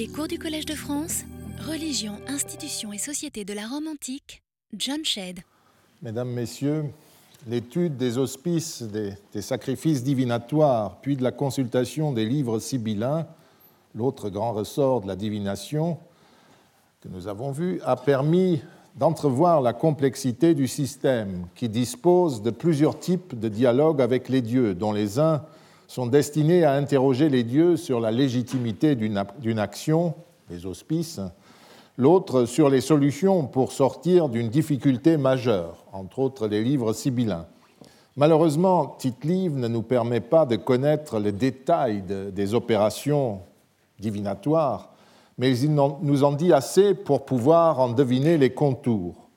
Les cours du Collège de France, Religion, institutions et société de la Rome antique, John Shedd. Mesdames, Messieurs, l'étude des auspices, des, des, sacrifices divinatoires, puis de la consultation des livres sibyllins, l'autre grand ressort de la divination que nous avons vu, a permis d'entrevoir la complexité du système qui dispose de plusieurs types de dialogues avec les dieux, dont les uns sont destinés à interroger les dieux sur la légitimité d'une action, les auspices, l'autre sur les solutions pour sortir d'une difficulté majeure, entre autres les livres sibyllins. Malheureusement, Tite-Livre ne nous permet pas de connaître les détails de, des opérations divinatoires mais il nous en dit assez pour pouvoir en deviner les contours.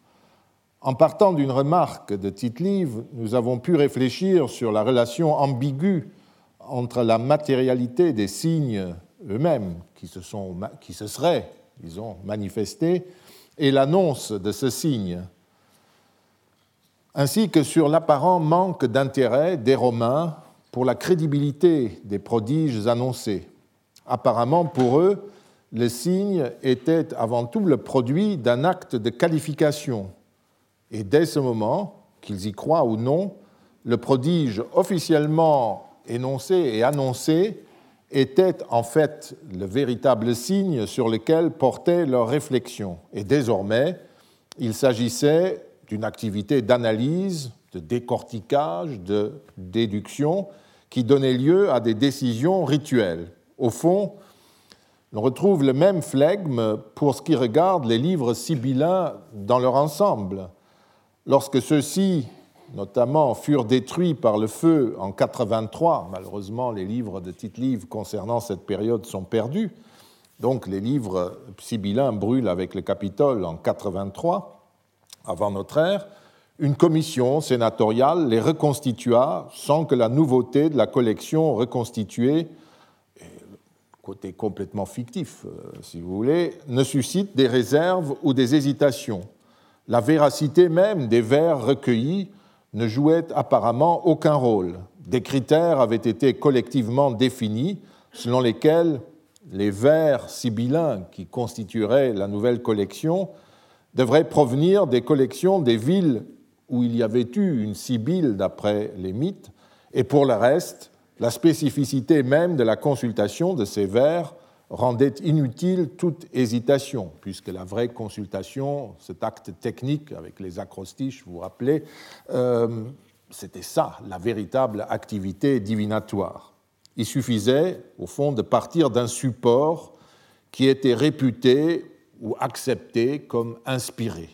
En partant d'une remarque de Tite-Live, nous avons pu réfléchir sur la relation ambiguë entre la matérialité des signes eux-mêmes qui se, sont, qui se seraient, disons, manifestés, et l'annonce de ce signe, ainsi que sur l'apparent manque d'intérêt des Romains pour la crédibilité des prodiges annoncés. Apparemment, pour eux, le signe était avant tout le produit d'un acte de qualification. Et dès ce moment, qu'ils y croient ou non, le prodige officiellement énoncé et annoncé était en fait le véritable signe sur lequel portait leur réflexion. Et désormais, il s'agissait d'une activité d'analyse, de décortiquage, de déduction, qui donnait lieu à des décisions rituelles. Au fond, on retrouve le même flegme pour ce qui regarde les livres sibyllins dans leur ensemble. Lorsque ceux-ci, notamment, furent détruits par le feu en 83, malheureusement les livres de Tite-Livre concernant cette période sont perdus, donc les livres sibyllins brûlent avec le Capitole en 83, avant notre ère, une commission sénatoriale les reconstitua sans que la nouveauté de la collection reconstituée côté complètement fictif, euh, si vous voulez, ne suscite des réserves ou des hésitations. La véracité même des vers recueillis ne jouait apparemment aucun rôle. Des critères avaient été collectivement définis selon lesquels les vers sibyllins qui constitueraient la nouvelle collection devraient provenir des collections des villes où il y avait eu une sibylle d'après les mythes, et pour le reste, la spécificité même de la consultation de ces vers rendait inutile toute hésitation, puisque la vraie consultation, cet acte technique avec les acrostiches, vous vous rappelez, euh, c'était ça, la véritable activité divinatoire. Il suffisait, au fond, de partir d'un support qui était réputé ou accepté comme inspiré.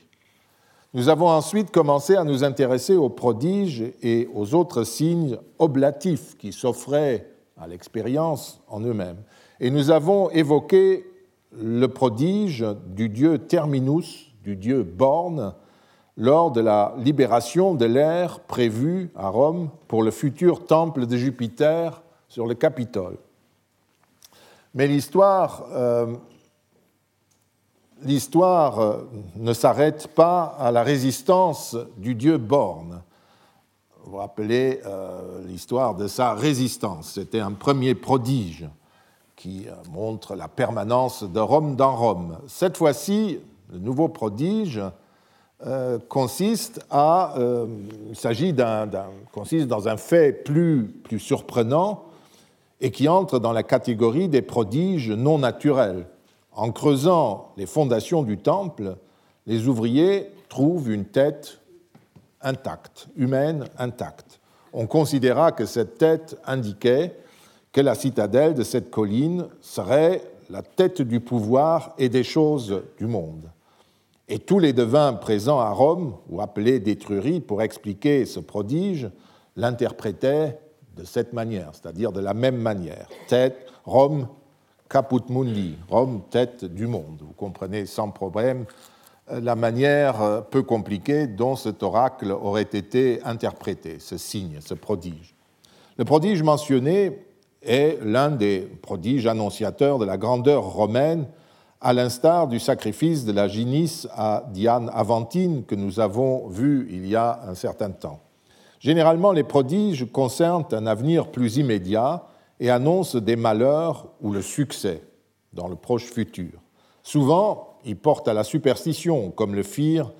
Nous avons ensuite commencé à nous intéresser aux prodiges et aux autres signes oblatifs qui s'offraient à l'expérience en eux-mêmes. Et nous avons évoqué le prodige du dieu Terminus, du dieu Borne, lors de la libération de l'air prévue à Rome pour le futur temple de Jupiter sur le Capitole. Mais l'histoire euh, l'histoire euh, ne s'arrête pas à la résistance du dieu Borne. Vous vous rappelez euh, l'histoire de sa résistance. C'était un premier prodige qui euh, montre la permanence de Rome dans Rome. Cette fois-ci, le nouveau prodige consiste, à, s'agit d'un, consiste dans un fait plus, plus surprenant et qui entre dans la catégorie des prodiges non naturels en creusant les fondations du temple, les ouvriers trouvent une tête intacte, humaine intacte. On considéra que cette tête indiquait que la citadelle de cette colline serait la tête du pouvoir et des choses du monde. Et tous les devins présents à Rome, ou appelés d'Étrurie pour expliquer ce prodige, l'interprétaient de cette manière, c'est-à-dire de la même manière. Tête, Rome Caput Mundi, Rome, tête du monde. Vous comprenez sans problème euh, la manière euh, peu compliquée dont cet oracle aurait été interprété, ce signe, ce prodige. Le prodige mentionné est l'un des prodiges annonciateurs de la grandeur romaine, à l'instar du sacrifice de la Ginis à Diane Aventine que nous avons vu il y a un certain temps. Généralement, les prodiges concernent un avenir plus immédiat, et annonce des malheurs ou le succès. dans le proche futur. Souvent, ils portent à la superstition, comme le firent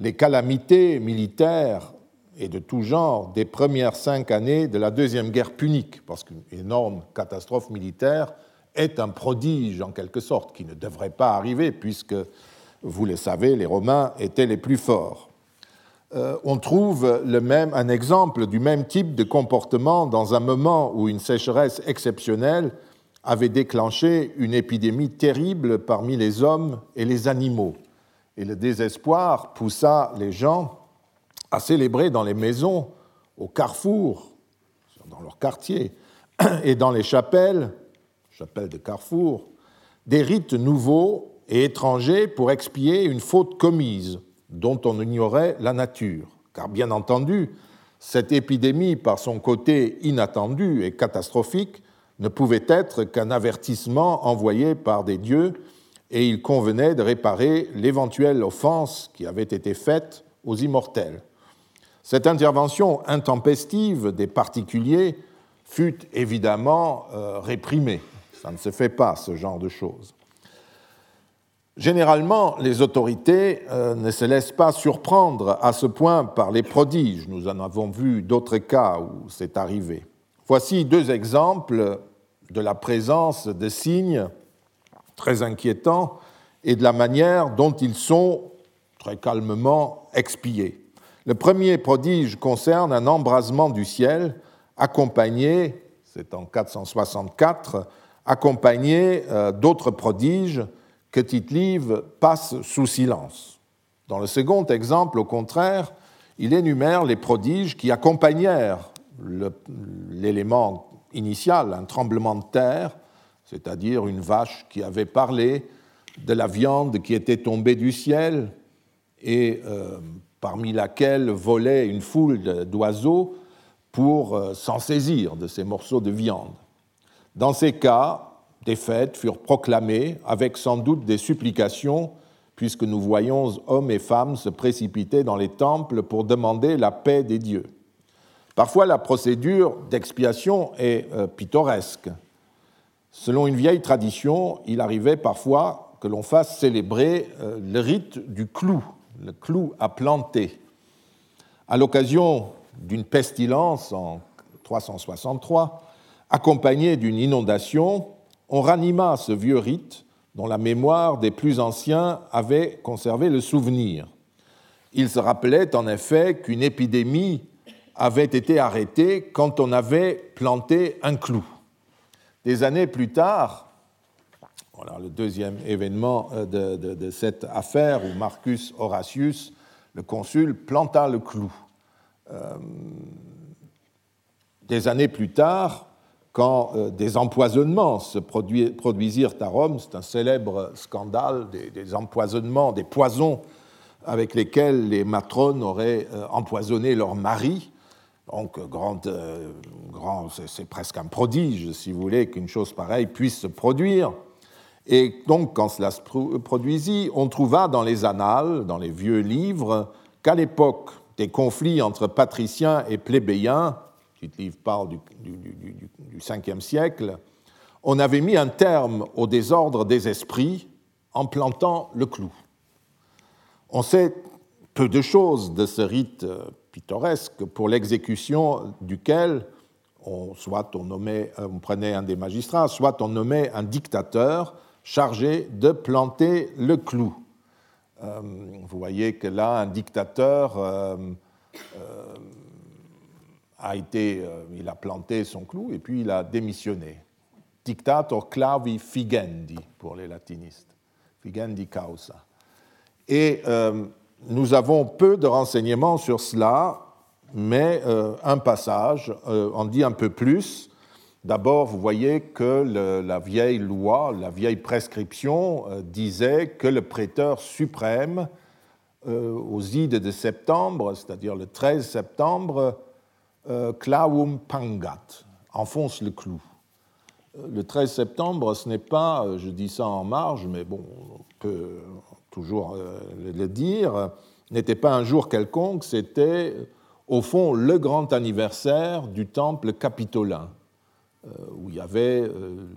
les calamités militaires et de tout genre des premières cinq années de la Deuxième Guerre punique, parce qu'une énorme catastrophe militaire est un prodige en quelque sorte, qui ne devrait pas arriver, puisque, vous le savez, les Romains étaient les plus forts. Euh, on trouve le même, un exemple du même type de comportement dans un moment où une sécheresse exceptionnelle avait déclenché une épidémie terrible parmi les hommes et les animaux. Et le désespoir poussa les gens à célébrer dans les maisons, au carrefour, dans leur quartier, et dans les chapelles, chapelles de carrefour, des rites nouveaux et étrangers pour expier une faute commise dont on ignorait la nature. Car bien entendu, cette épidémie, par son côté inattendu et catastrophique, ne pouvait être qu'un avertissement envoyé par des dieux, et il convenait de réparer l'éventuelle offense qui avait été faite aux immortels. Cette intervention intempestive des particuliers fut évidemment euh, réprimée. Ça ne se fait pas, ce genre de choses. Généralement, les autorités euh, ne se laissent pas surprendre à ce point par les prodiges. Nous en avons vu d'autres cas où c'est arrivé. Voici deux exemples de la présence de signes très inquiétants et de la manière dont ils sont très calmement expiés. Le premier prodige concerne un embrasement du ciel accompagné, c'est en 464, accompagné euh, d'autres prodiges que Tite-Live passe sous silence. Dans le second exemple, au contraire, il énumère les prodiges qui accompagnèrent l'élément initial, un tremblement de terre, c'est-à-dire une vache qui avait parlé, de la viande qui était tombée du ciel et euh, parmi laquelle volait une foule d'oiseaux pour euh, s'en saisir de ces morceaux de viande. Dans ces cas, des fêtes furent proclamées avec sans doute des supplications, puisque nous voyons hommes et femmes se précipiter dans les temples pour demander la paix des dieux. Parfois, la procédure d'expiation est euh, pittoresque. Selon une vieille tradition, il arrivait parfois que l'on fasse célébrer euh, le rite du clou, le clou à planter. À l'occasion d'une pestilence en 363, accompagnée d'une inondation, on ranima ce vieux rite dont la mémoire des plus anciens avait conservé le souvenir. Il se rappelait en effet qu'une épidémie avait été arrêtée quand on avait planté un clou. Des années plus tard, voilà le deuxième événement euh, de, cette affaire où Marcus Horatius, le consul, planta le clou. Euh, des années plus tard, quand euh, des empoisonnements se produisirent à Rome, c'est un célèbre scandale des, empoisonnements, des poisons avec lesquels les matrones auraient empoisonné leur mari. Donc, grand, grand, c'est presque un prodige, si vous voulez, qu'une chose pareille puisse se produire. Et donc, quand cela se produisit, on trouva dans les annales, dans les vieux livres, qu'à l'époque des conflits entre patriciens et plébéiens, ce livre parle du, du, 5e siècle, on avait mis un terme au désordre des esprits en plantant le clou. On sait peu de choses de ce rite euh, pittoresque pour l'exécution duquel soit nommait, on prenait un des magistrats, soit on nommait un dictateur chargé de planter le clou. Euh, vous voyez que là, un dictateur euh, euh, a été, il a planté son clou et puis il a démissionné. Dictator clavi figendi pour les latinistes. Figendi causa. Et nous avons peu de renseignements sur cela, mais un passage en dit un peu plus D'abord, vous voyez que la vieille loi, la vieille prescription euh, disait que le prêteur suprême, euh, aux ides de septembre, c'est-à-dire le 13 septembre, euh, pangat, enfonce le clou. Le 13 septembre, ce n'est pas, je dis ça en marge, mais bon, on peut toujours le dire, n'était pas un jour quelconque, c'était au fond le grand anniversaire du temple capitolin où il y avait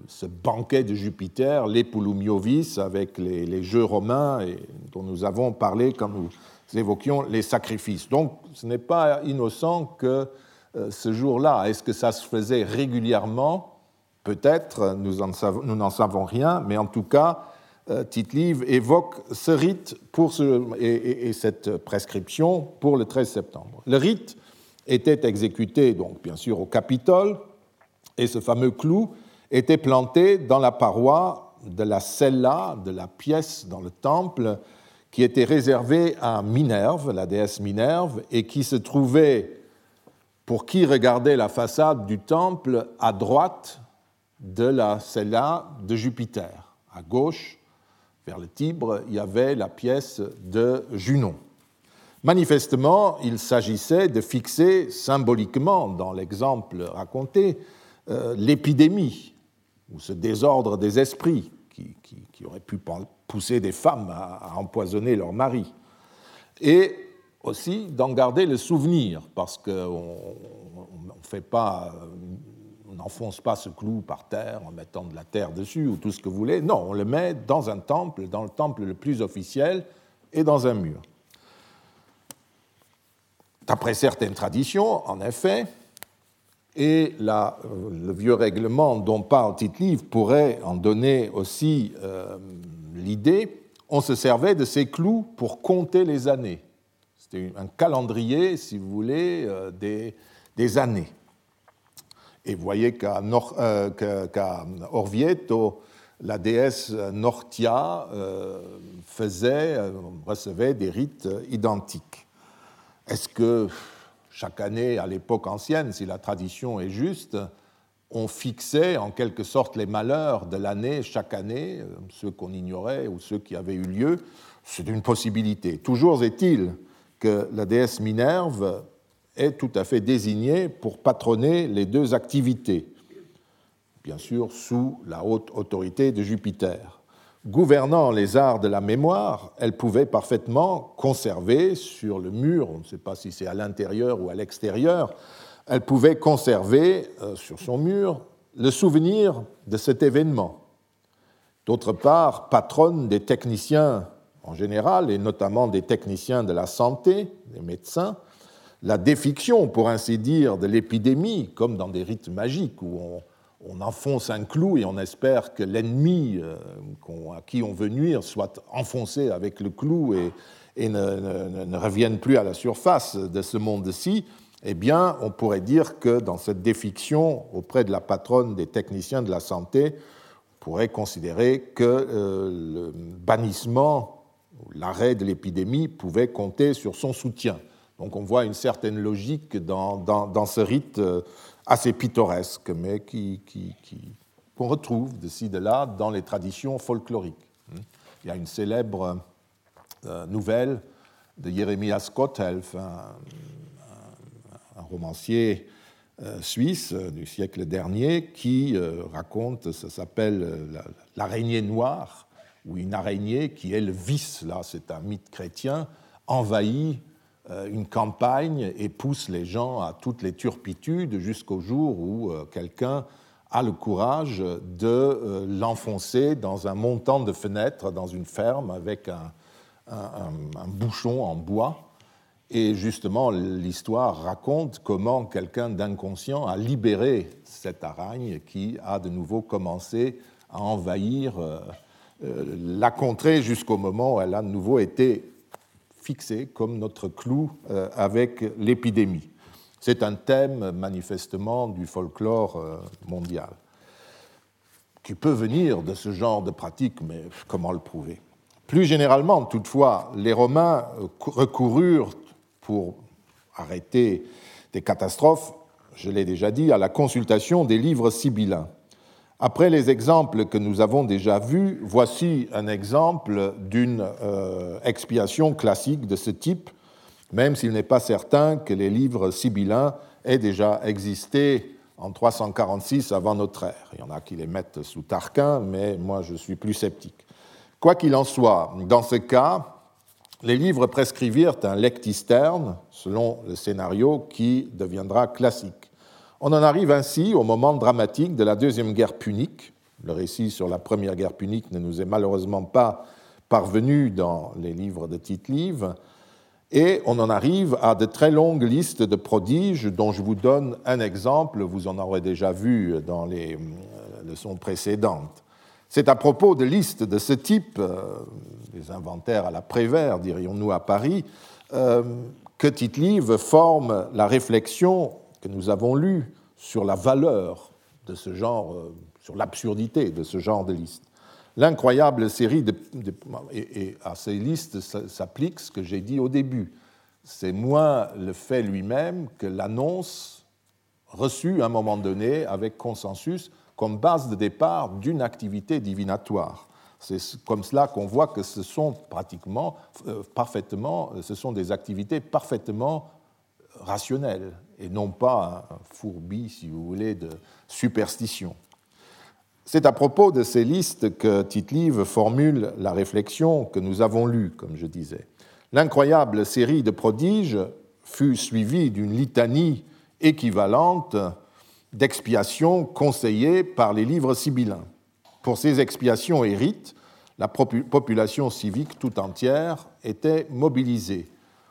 ce banquet de Jupiter, les Poulumiovis, avec les, jeux romains, et dont nous avons parlé quand nous évoquions les sacrifices. Donc ce n'est pas innocent que ce jour-là, est-ce que ça se faisait régulièrement? Peut-être, nous n'en savons rien, mais en tout cas, euh, Tite-Live évoque ce rite pour et, cette prescription pour le 13 septembre. Le rite était exécuté, donc bien sûr, au Capitole, et ce fameux clou était planté dans la paroi de la cella, de la pièce dans le temple, qui était réservée à Minerve, la déesse Minerve, et qui se trouvait, pour qui regardait la façade du temple, à droite de la cella de Jupiter, à gauche vers le Tibre, il y avait la pièce de Junon. Manifestement, il s'agissait de fixer symboliquement, dans l'exemple raconté, l'épidémie, ou ce désordre des esprits qui, aurait pu pousser des femmes à, empoisonner leur mari. Et aussi d'en garder le souvenir, parce qu'on pas on n'enfonce pas ce clou par terre en mettant de la terre dessus ou tout ce que vous voulez. Non, on le met dans un temple, dans le temple le plus officiel et dans un mur. D'après certaines traditions, en effet, et le vieux règlement dont parle Tite-Livre pourrait en donner aussi euh, l'idée, on se servait de ces clous pour compter les années. C'était un calendrier, si vous voulez, euh, des années. Et vous voyez qu'à euh, Orvieto, la déesse Nortia euh, faisait, euh, recevait des rites identiques. Est-ce que chaque année, à l'époque ancienne, si la tradition est juste, on fixait en quelque sorte les malheurs de l'année chaque année, ceux qu'on ignorait ou ceux qui avaient eu lieu C'est une possibilité. Toujours est-il que la déesse Minerve est tout à fait désignée pour patronner les deux activités, bien sûr sous la haute autorité de Jupiter. Gouvernant les arts de la mémoire, elle pouvait parfaitement conserver sur le mur, on ne sait pas si c'est à l'intérieur ou à l'extérieur, elle pouvait conserver euh, sur son mur le souvenir de cet événement. D'autre part, patronne des techniciens en général, et notamment des techniciens de la santé, des médecins, la défiction, pour ainsi dire, de l'épidémie, comme dans des rites magiques où on, enfonce un clou et on espère que l'ennemi euh, à qui on veut nuire soit enfoncé avec le clou et, ne, revienne plus à la surface de ce monde-ci, eh bien, on pourrait dire que dans cette défiction auprès de la patronne des techniciens de la santé, on pourrait considérer que euh, le bannissement, l'arrêt de l'épidémie pouvait compter sur son soutien. Donc on voit une certaine logique dans, ce rite euh, assez pittoresque, mais qu'on qui, retrouve de ci, de là dans les traditions folkloriques. Il y a une célèbre euh, nouvelle de Jeremias Gotthelf, un, romancier euh, suisse du siècle dernier, qui raconte, ça s'appelle l'araignée noire, ou une araignée qui est le vice, là c'est un mythe chrétien, envahit euh, une campagne et pousse les gens à toutes les turpitudes jusqu'au jour où euh, quelqu'un a le courage de euh, l'enfoncer dans un montant de fenêtres dans une ferme avec un, bouchon en bois. Et justement, l'histoire raconte comment quelqu'un d'inconscient a libéré cette aragne qui a de nouveau commencé à envahir la contrée jusqu'au moment où elle a de nouveau été fixé comme notre clou euh, avec l'épidémie. C'est un thème manifestement du folklore euh, mondial, qui peut venir de ce genre de pratique, mais comment le prouver? Plus généralement, toutefois, les Romains euh, recoururent pour arrêter des catastrophes, je l'ai déjà dit, à la consultation des livres sibyllins. Après les exemples que nous avons déjà vus, voici un exemple d'une euh, expiation classique de ce type, même s'il n'est pas certain que les livres sibyllins aient déjà existé en 346 avant notre ère. Il y en a qui les mettent sous Tarquin, mais moi je suis plus sceptique. Quoi qu'il en soit, dans ce cas, les livres prescrivirent un lectisterne, selon le scénario qui deviendra classique. On en arrive ainsi au moment dramatique de la Deuxième Guerre punique. Le récit sur la Première Guerre punique ne nous est malheureusement pas parvenu dans les livres de Tite-Live. Et on en arrive à de très longues listes de prodiges dont je vous donne un exemple, vous en aurez déjà vu dans les euh, leçons précédentes. C'est à propos de listes de ce type, des euh, inventaires à la Prévert, dirions-nous à Paris, euh, que Tite-Live forme la réflexion que nous avons lue sur la valeur de ce genre, sur l'absurdité de ce genre de liste. L'incroyable série de, et, à ces listes s'applique ce que j'ai dit au début. C'est moins le fait lui-même que l'annonce reçue à un moment donné avec consensus comme base de départ d'une activité divinatoire. C'est comme cela qu'on voit que ce sont pratiquement, euh, parfaitement, ce sont des activités parfaitement rationnelles et non pas un fourbi, si vous voulez, de superstition. C'est à propos de ces listes que Tite-Live formule la réflexion que nous avons lue, comme je disais. L'incroyable série de prodiges fut suivie d'une litanie équivalente d'expiations conseillées par les livres sibyllins. Pour ces expiations et rites, la population civique tout entière était mobilisée.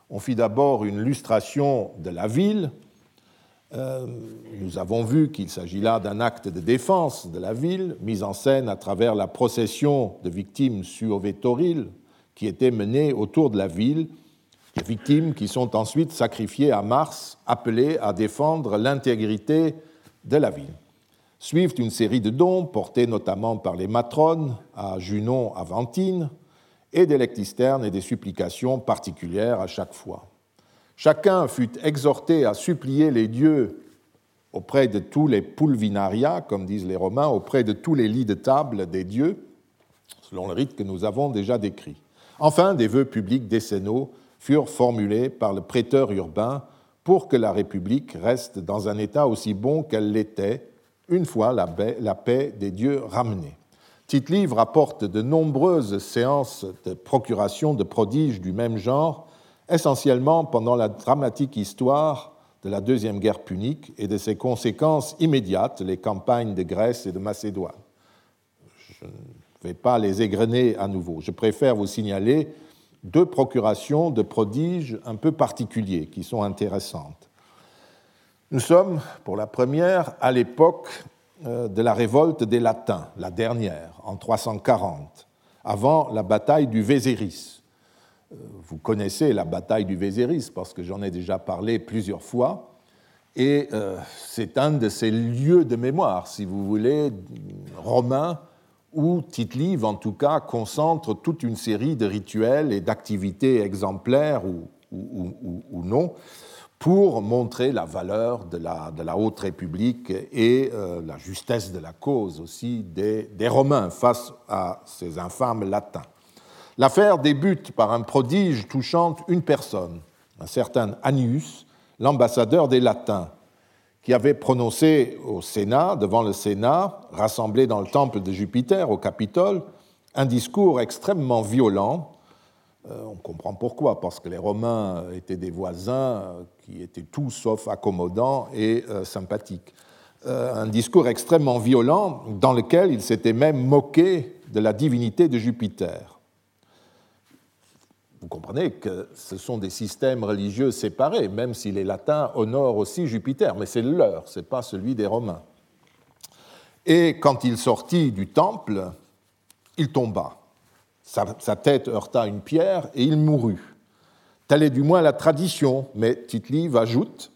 On fit d'abord une lustration de la ville, euh, nous avons vu qu'il s'agit là d'un acte de défense de la ville, mis en scène à travers la procession de victimes suovétoriles qui était menée autour de la ville, des victimes qui sont ensuite sacrifiées à Mars, appelées à défendre l'intégrité de la ville. Suivent une série de dons portés notamment par les matrones à Junon Aventine et des lectisternes et des supplications particulières à chaque fois. Chacun fut exhorté à supplier les dieux auprès de tous les pulvinaria, comme disent les Romains, auprès de tous les lits de table des dieux, selon le rite que nous avons déjà décrit. Enfin, des vœux publics décennaux furent formulés par le prêteur urbain pour que la République reste dans un état aussi bon qu'elle l'était une fois la paix des dieux ramenée. Tite-Livre rapporte de nombreuses séances de procuration de prodiges du même genre essentiellement pendant la dramatique histoire de la Deuxième Guerre punique et de ses conséquences immédiates, les campagnes de Grèce et de Macédoine. Je ne vais pas les égrener à nouveau. Je préfère vous signaler deux procurations de prodiges un peu particuliers qui sont intéressantes. Nous sommes, pour la première, à l'époque euh, de la révolte des Latins, la dernière, en 340, avant la bataille du Véséris vous connaissez la bataille du Véséris parce que j'en ai déjà parlé plusieurs fois. Et euh, c'est un de ces lieux de mémoire, si vous voulez, romains, où Tite-Live, en tout cas, concentre toute une série de rituels et d'activités exemplaires ou, non, pour montrer la valeur de la, Haute République et euh, la justesse de la cause aussi des Romains face à ces infâmes latins. L'affaire débute par un prodige touchant une personne, un certain Annius, l'ambassadeur des Latins, qui avait prononcé au Sénat, devant le Sénat, rassemblé dans le temple de Jupiter au Capitole, un discours extrêmement violent. Euh, on comprend pourquoi, parce que les Romains étaient des voisins euh, qui étaient tout sauf accommodants et euh, sympathiques. un discours extrêmement violent dans lequel il s'était même moqué de la divinité de Jupiter. Vous comprenez que ce sont des systèmes religieux séparés, même si les latins honorent aussi Jupiter, mais c'est le leur, ce n'est pas celui des Romains. Et quand il sortit du temple, il tomba. Sa, tête heurta une pierre et il mourut. Telle est du moins la tradition, mais Tite-Live ajoute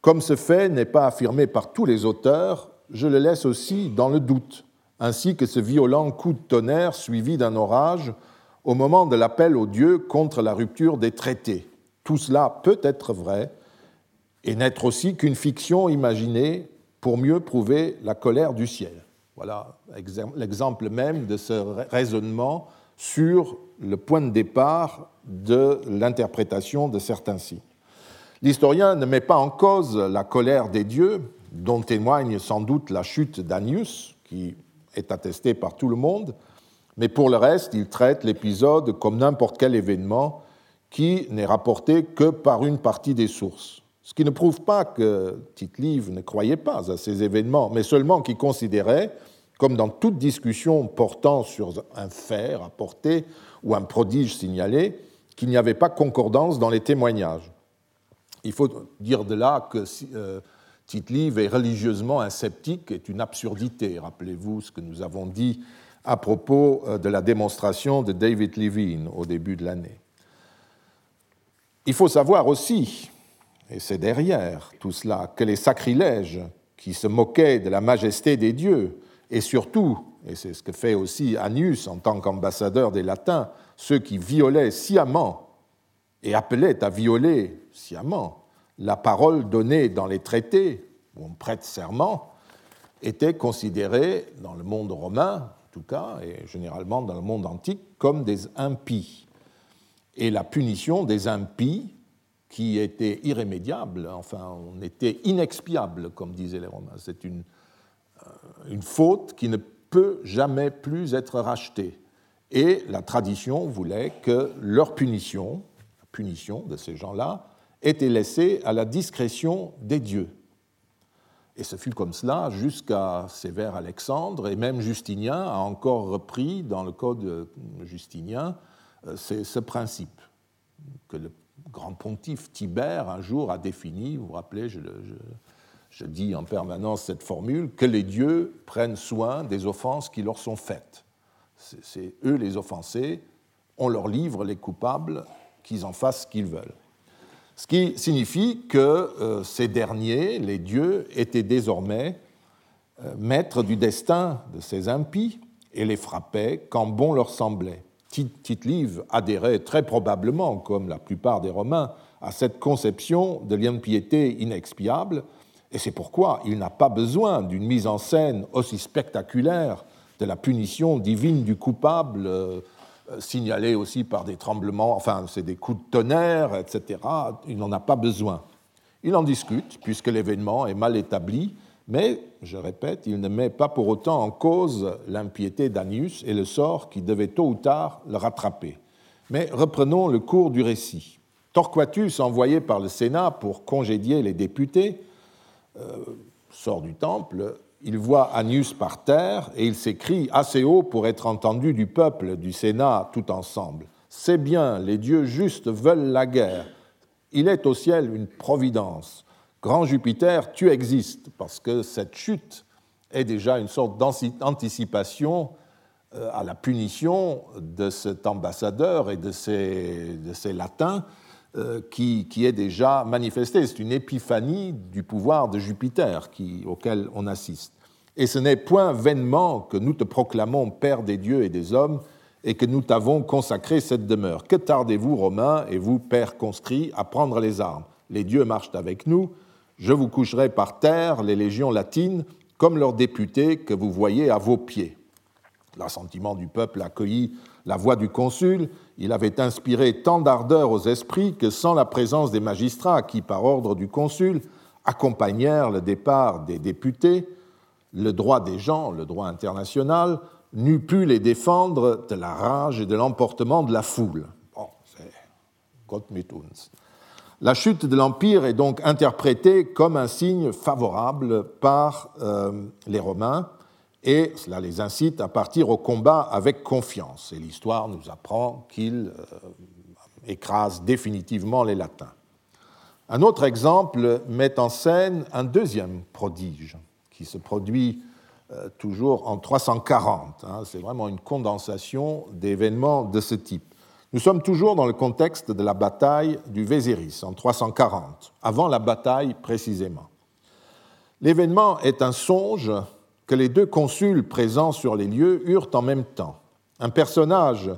Comme ce fait n'est pas affirmé par tous les auteurs, je le laisse aussi dans le doute, ainsi que ce violent coup de tonnerre suivi d'un orage au moment de l'appel aux dieux contre la rupture des traités. Tout cela peut être vrai et n'être aussi qu'une fiction imaginée pour mieux prouver la colère du ciel. Voilà l'exemple même de ce raisonnement sur le point de départ de l'interprétation de certains signes. L'historien ne met pas en cause la colère des dieux, dont témoigne sans doute la chute d'Anius, qui est attestée par tout le monde, mais pour le reste, il traite l'épisode comme n'importe quel événement qui n'est rapporté que par une partie des sources. Ce qui ne prouve pas que Tite-Live ne croyait pas à ces événements, mais seulement qu'il considérait, comme dans toute discussion portant sur un fait rapporté ou un prodige signalé, qu'il n'y avait pas concordance dans les témoignages. Il faut dire de là que euh, Tite-Live est religieusement un sceptique est une absurdité. Rappelez-vous ce que nous avons dit à propos euh, de la démonstration de David Levine au début de l'année. Il faut savoir aussi et c'est derrière tout cela que les sacrilèges qui se moquaient de la majesté des dieux, et surtout, et c'est ce que fait aussi Annius en tant qu'ambassadeur des Latins, ceux qui violaient sciemment et appelaient à violer sciemment la parole donnée dans les traités, où on prête serment, étaient considérés dans le monde romain, tout cas, et généralement dans le monde antique, comme des impies. Et la punition des impies qui était irrémédiable, enfin, on était inexpiable, comme disaient les Romains. C'est une, euh, une faute qui ne peut jamais plus être rachetée. Et la tradition voulait que leur punition, la punition de ces gens-là, était laissée à la discrétion des dieux. Et ce fut comme cela jusqu'à Sévère Alexandre, et même Justinien a encore repris dans le code justinien euh, ce principe, que le grand pontife Tibère, un jour, a défini, vous vous rappelez, je, je, dis en permanence cette formule, que les dieux prennent soin des offenses qui leur sont faites. C'est eux les offensés, on leur livre les coupables, qu'ils en fassent ce qu'ils veulent. Ce qui signifie que euh, ces derniers, les dieux, étaient désormais euh, maîtres du destin de ces impies et les frappaient quand bon leur semblait. Tite-Live adhérait très probablement, comme la plupart des Romains, à cette conception de l'impiété inexpiable, et c'est pourquoi il n'a pas besoin d'une mise en scène aussi spectaculaire de la punition divine du coupable, euh, signalée aussi par des tremblements, enfin, c'est des coups de tonnerre, etc. Il n'en a pas besoin. Il en discute, puisque l'événement est mal établi, mais, je répète, il ne met pas pour autant en cause l'impiété d'Anius et le sort qui devait tôt ou tard le rattraper. Mais reprenons le cours du récit. Torquatus, envoyé par le Sénat pour congédier les députés, euh, sort du temple, il voit Anius par terre et il s'écrie assez haut pour être entendu du peuple, du Sénat tout ensemble. C'est bien, les dieux justes veulent la guerre. Il est au ciel une providence. Grand Jupiter, tu existes, parce que cette chute est déjà une sorte d'anticipation euh, à la punition de cet ambassadeur et de ces, de latins euh, qui, est déjà manifestée. C'est une épiphanie du pouvoir de Jupiter qui, auquel on assiste. Et ce n'est point vainement que nous te proclamons Père des dieux et des hommes et que nous t'avons consacré cette demeure. Que tardez-vous, Romains, et vous, pères conscrits, à prendre les armes? Les dieux marchent avec nous, je vous coucherai par terre les légions latines comme leurs députés que vous voyez à vos pieds. L'assentiment du peuple accueillit la voix du consul. Il avait inspiré tant d'ardeur aux esprits que sans la présence des magistrats qui, par ordre du consul, accompagnèrent le départ des députés, le droit des gens, le droit international, n'eût pu les défendre de la rage et de l'emportement de la foule. Bon, c'est Gott mit uns. La chute de l'Empire est donc interprétée comme un signe favorable par euh, les Romains et cela les incite à partir au combat avec confiance. Et l'histoire nous apprend qu'ils euh, écrasent définitivement les Latins. Un autre exemple met en scène un deuxième prodige qui se produit euh, toujours en 340. Hein. C'est vraiment une condensation d'événements de ce type. Nous sommes toujours dans le contexte de la bataille du Véséris en 340, avant la bataille précisément. L'événement est un songe que les deux consuls présents sur les lieux eurent en même temps. Un personnage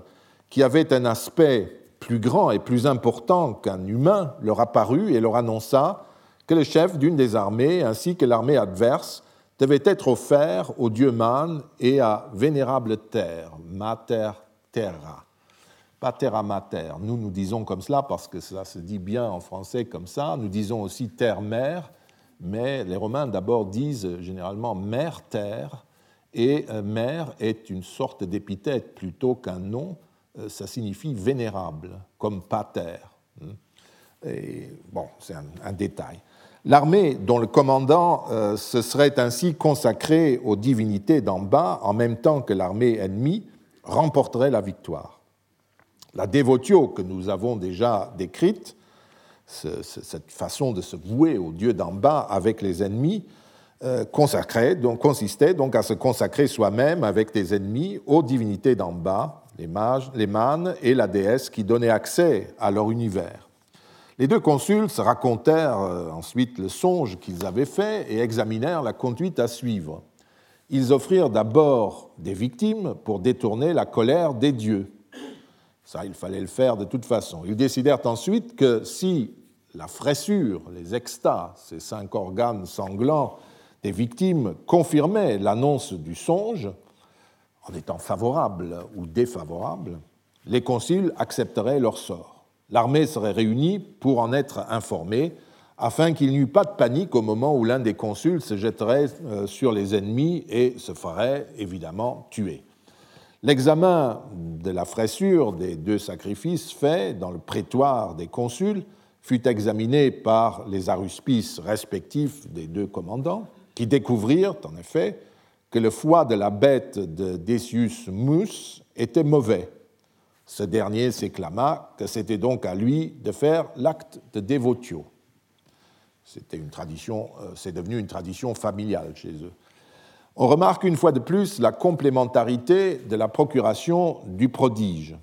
qui avait un aspect plus grand et plus important qu'un humain leur apparut et leur annonça que le chef d'une des armées ainsi que l'armée adverse devait être offert au dieu Man et à vénérable terre, Mater Terra terre mater. Nous, nous disons comme cela parce que ça se dit bien en français comme ça. Nous disons aussi terre-mère, mais les Romains d'abord disent généralement mère-terre, et euh, mère est une sorte d'épithète plutôt qu'un nom. Euh, ça signifie vénérable, comme pater. Hmm. Et, bon, c'est un, détail. L'armée dont le commandant euh, se serait ainsi consacré aux divinités d'en bas en même temps que l'armée ennemie remporterait la victoire. La dévotio que nous avons déjà décrite, cette façon de se vouer aux dieux d'en bas avec les ennemis, euh, consistait donc à se consacrer soi-même avec des ennemis aux divinités d'en bas, les mages, les mânes et la déesse qui donnaient accès à leur univers. Les deux consuls se racontèrent euh, ensuite le songe qu'ils avaient fait et examinèrent la conduite à suivre. Ils offrirent d'abord des victimes pour détourner la colère des dieux. Ça, il fallait le faire de toute façon. Ils décidèrent ensuite que si la fraissure, les extas, ces cinq organes sanglants des victimes confirmaient l'annonce du songe, en étant favorables ou défavorables, les conciles accepteraient leur sort. L'armée serait réunie pour en être informée, afin qu'il n'y eût pas de panique au moment où l'un des consuls se jetterait euh, sur les ennemis et se ferait évidemment tuer. L'examen de la fraissure des deux sacrifices faits dans le prétoire des consuls fut examiné par les aruspices respectifs des deux commandants, qui découvrirent en effet que le foie de la bête de Decius Mus était mauvais. Ce dernier s'éclama que c'était donc à lui de faire l'acte de dévotio. C'était une tradition, euh, c'est devenu une tradition familiale chez eux. On remarque une fois de plus la complémentarité de la procuration du prodige,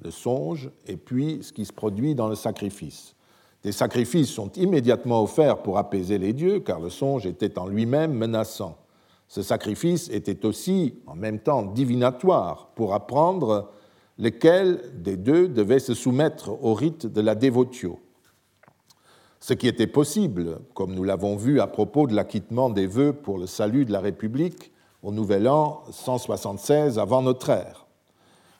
le songe, et puis ce qui se produit dans le sacrifice. Des sacrifices sont immédiatement offerts pour apaiser les dieux, car le songe était en lui-même menaçant. Ce sacrifice était aussi en même temps divinatoire pour apprendre lequel des deux devait se soumettre au rite de la dévotio. Ce qui était possible, comme nous l'avons vu à propos de l'acquittement des vœux pour le salut de la République au Nouvel An 176 avant notre ère.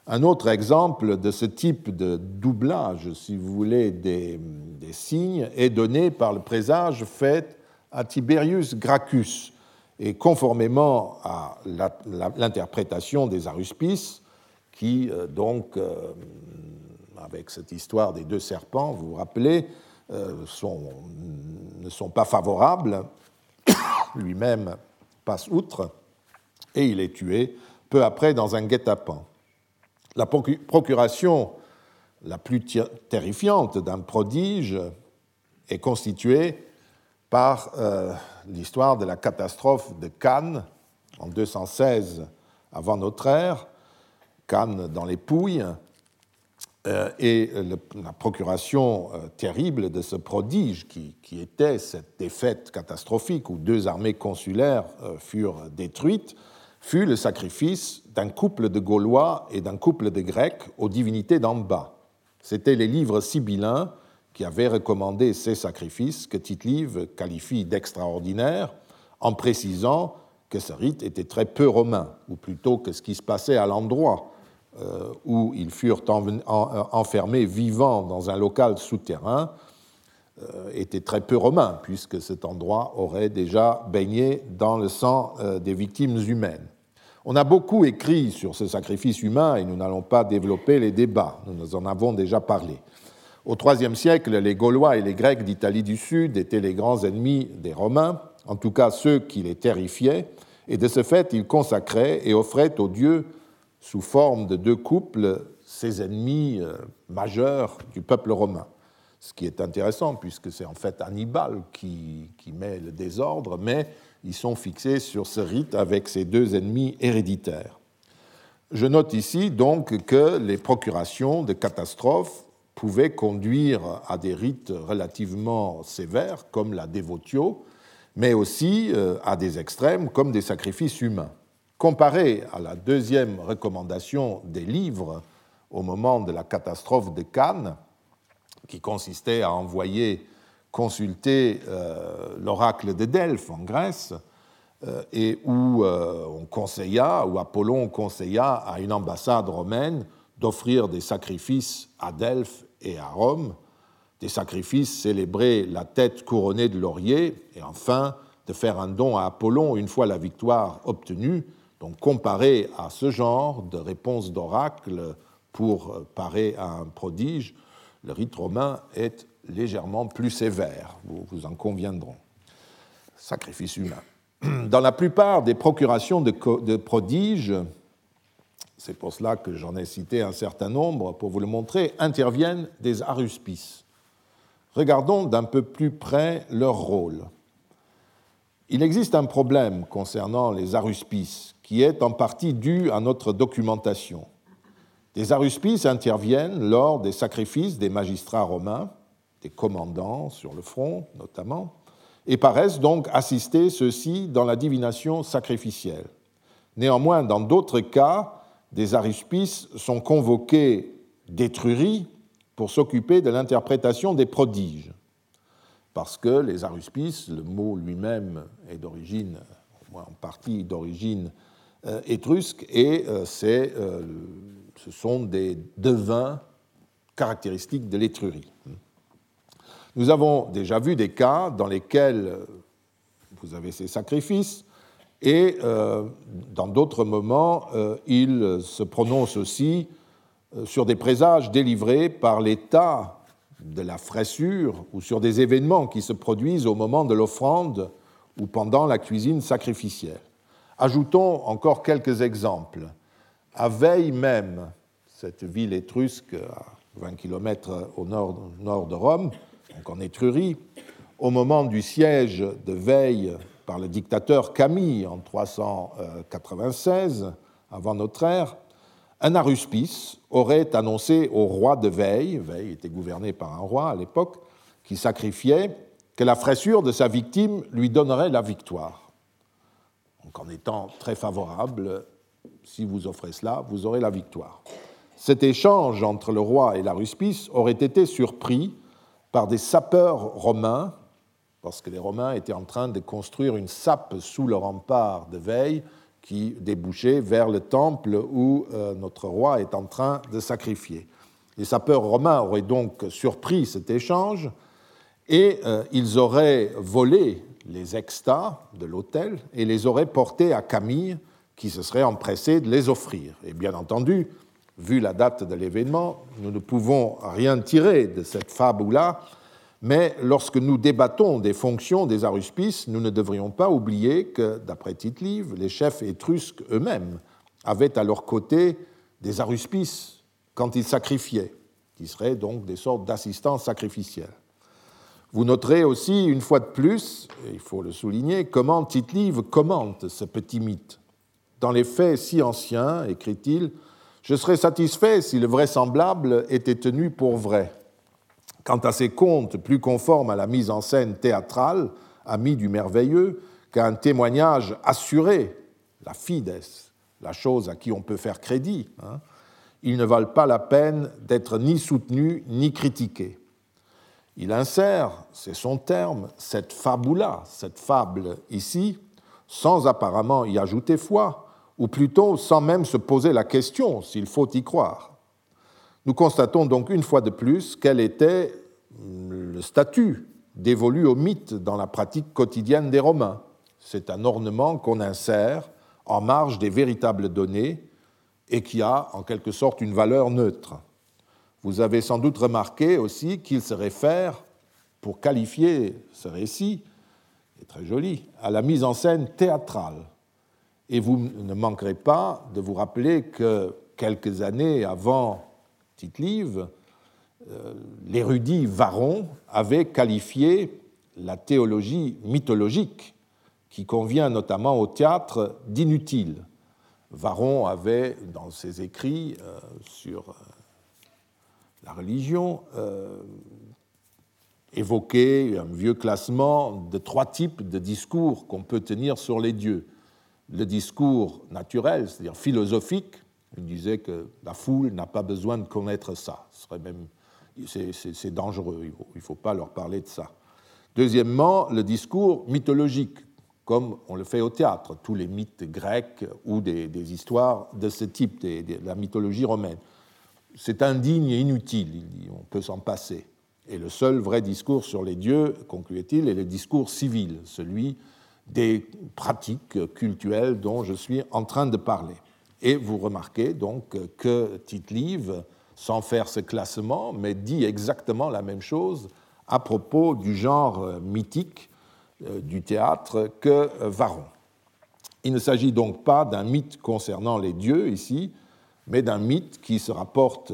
Un autre exemple de ce type de doublage, si vous voulez, des, signes est donné par le présage fait à Tiberius Gracchus. Et conformément à l'interprétation des aruspices, qui, euh, donc, euh, avec cette histoire des deux serpents, vous vous rappelez, euh, ne sont pas favorables, lui-même passe outre, et il est tué peu après dans un guet-apens. La procuration la plus terrifiante d'un prodige est constituée par euh, l'histoire de la catastrophe de Cannes en 216 avant notre ère, Cannes dans les Pouilles, euh, et la procuration euh, terrible de ce prodige qui, qui, était cette défaite catastrophique où deux armées consulaires furent détruites fut le sacrifice d'un couple de Gaulois et d'un couple de Grecs aux divinités d'en bas. C'étaient les livres sibyllins qui avaient recommandé ces sacrifices que Tite-Live qualifie d'extraordinaires en précisant que ce rite était très peu romain, ou plutôt que ce qui se passait à l'endroit euh, où ils furent enfermés vivants dans un local souterrain euh, était très peu romain, puisque cet endroit aurait déjà baigné dans le sang euh, des victimes humaines. On a beaucoup écrit sur ce sacrifice humain et nous n'allons pas développer les débats, nous en avons déjà parlé. Au IIIe siècle, les Gaulois et les Grecs d'Italie du Sud étaient les grands ennemis des Romains, en tout cas ceux qui les terrifiaient, et de ce fait, ils consacraient et offraient aux dieux, sous forme de deux couples, ces ennemis euh, majeurs du peuple romain ce qui est intéressant puisque c'est en fait Hannibal qui, met le désordre, mais ils sont fixés sur ce rite avec ces deux ennemis héréditaires. Je note ici donc que les procurations de catastrophes pouvaient conduire à des rites relativement sévères comme la dévotio, mais aussi euh, à des extrêmes comme des sacrifices humains. Comparé à la deuxième recommandation des livres au moment de la catastrophe de Cannes, qui consistait à envoyer consulter euh, l'oracle de Delphes en Grèce, euh, et où euh, on conseilla, où Apollon conseilla à une ambassade romaine d'offrir des sacrifices à Delphes et à Rome, des sacrifices célébrer la tête couronnée de laurier, et enfin de faire un don à Apollon une fois la victoire obtenue. Donc comparé à ce genre de réponse d'oracle pour parer à un prodige, le rite romain est légèrement plus sévère, vous, vous en conviendrez. Sacrifice humain. Dans la plupart des procurations de, de prodiges, c'est pour cela que j'en ai cité un certain nombre pour vous le montrer, interviennent des aruspices. Regardons d'un peu plus près leur rôle. Il existe un problème concernant les aruspices qui est en partie dû à notre documentation. Des aruspices interviennent lors des sacrifices des magistrats romains, des commandants sur le front notamment, et paraissent donc assister ceux-ci dans la divination sacrificielle. Néanmoins, dans d'autres cas, des aruspices sont convoqués d'Étrurie pour s'occuper de l'interprétation des prodiges. Parce que les aruspices, le mot lui-même est d'origine, en partie d'origine euh, étrusque, et euh, euh, ce sont des devins caractéristiques de l'Étrurie. Nous avons déjà vu des cas dans lesquels vous avez ces sacrifices, et euh, dans d'autres moments, euh, il se prononce aussi euh, sur des présages délivrés par l'état de la fraissure ou sur des événements qui se produisent au moment de l'offrande ou pendant la cuisine sacrificielle. Ajoutons encore quelques exemples. À Veille même, cette ville étrusque à 20 km au nord, nord de Rome, donc en Étrurie, au moment du siège de Veille par le dictateur Camille en 396 avant notre ère, un aruspice aurait annoncé au roi de Veille, Veille était gouverné par un roi à l'époque, qui sacrifiait, que la fraissure de sa victime lui donnerait la victoire. Donc en étant très favorable, si vous offrez cela, vous aurez la victoire. Cet échange entre le roi et l'aruspice aurait été surpris par des sapeurs romains parce que les Romains étaient en train de construire une sape sous le rempart de Veille qui débouchait vers le temple où euh, notre roi est en train de sacrifier. Les sapeurs romains auraient donc surpris cet échange et euh, ils auraient volé les extas de l'autel et les auraient portés à Camille qui se serait empressé de les offrir. Et bien entendu, vu la date de l'événement, nous ne pouvons rien tirer de cette fable-là mais lorsque nous débattons des fonctions des aruspices, nous ne devrions pas oublier que, d'après tite les chefs étrusques eux-mêmes avaient à leur côté des aruspices quand ils sacrifiaient, qui seraient donc des sortes d'assistants sacrificiels. Vous noterez aussi, une fois de plus, il faut le souligner, comment tite commente ce petit mythe. Dans les faits si anciens, écrit-il, je serais satisfait si le vraisemblable était tenu pour vrai Quant à ces contes plus conformes à la mise en scène théâtrale, amis du merveilleux, qu'à un témoignage assuré, la fides, la chose à qui on peut faire crédit, hein, ils ne valent pas la peine d'être ni soutenus ni critiqués. Il insère, c'est son terme, cette fabula, cette fable ici, sans apparemment y ajouter foi, ou plutôt sans même se poser la question s'il faut y croire. Nous constatons donc une fois de plus quel était le statut dévolu au mythe dans la pratique quotidienne des Romains. C'est un ornement qu'on insère en marge des véritables données et qui a en quelque sorte une valeur neutre. Vous avez sans doute remarqué aussi qu'il se réfère, pour qualifier ce récit, est très joli, à la mise en scène théâtrale. Et vous ne manquerez pas de vous rappeler que quelques années avant Tite-Live, euh, l'érudit Varron avait qualifié la théologie mythologique, qui convient notamment au théâtre, d'inutile. Varron avait, dans ses écrits euh, sur euh, la religion, évoqué un vieux classement de trois types de discours qu'on peut tenir sur les dieux. Le discours naturel, c'est-à-dire philosophique, il disait que la foule n'a pas besoin de connaître ça. serait même, c'est dangereux, il ne faut, pas leur parler de ça. Deuxièmement, le discours mythologique, comme on le fait au théâtre, tous les mythes grecs ou des, histoires de ce type, de, la mythologie romaine. C'est indigne et inutile, il dit, on peut s'en passer. Et le seul vrai discours sur les dieux, concluait-il, est le discours civil, celui des pratiques cultuelles dont je suis en train de parler. Et vous remarquez donc que Tite-Live sans faire ce classement, mais dit exactement la même chose à propos du genre mythique euh, du théâtre que Varron. Il ne s'agit donc pas d'un mythe concernant les dieux ici, mais d'un mythe qui se rapporte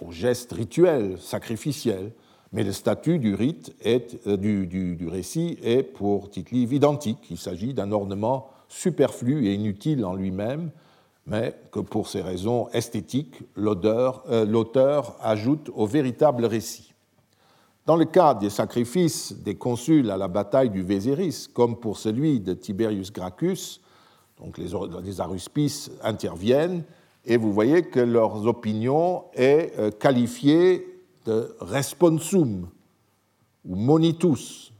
au geste rituel, sacrificiel, mais le statut du rite est, euh, du, récit est pour tite identique. Il s'agit d'un ornement superflu et inutile en lui-même, mais que pour ces raisons esthétiques, euh, l'auteur ajoute au véritable récit. Dans le cas des sacrifices des consuls à la bataille du Véséris, comme pour celui de Tiberius Gracchus, donc les, les aruspices interviennent, et vous voyez que leur opinion est euh, qualifiée de responsum ou monitus,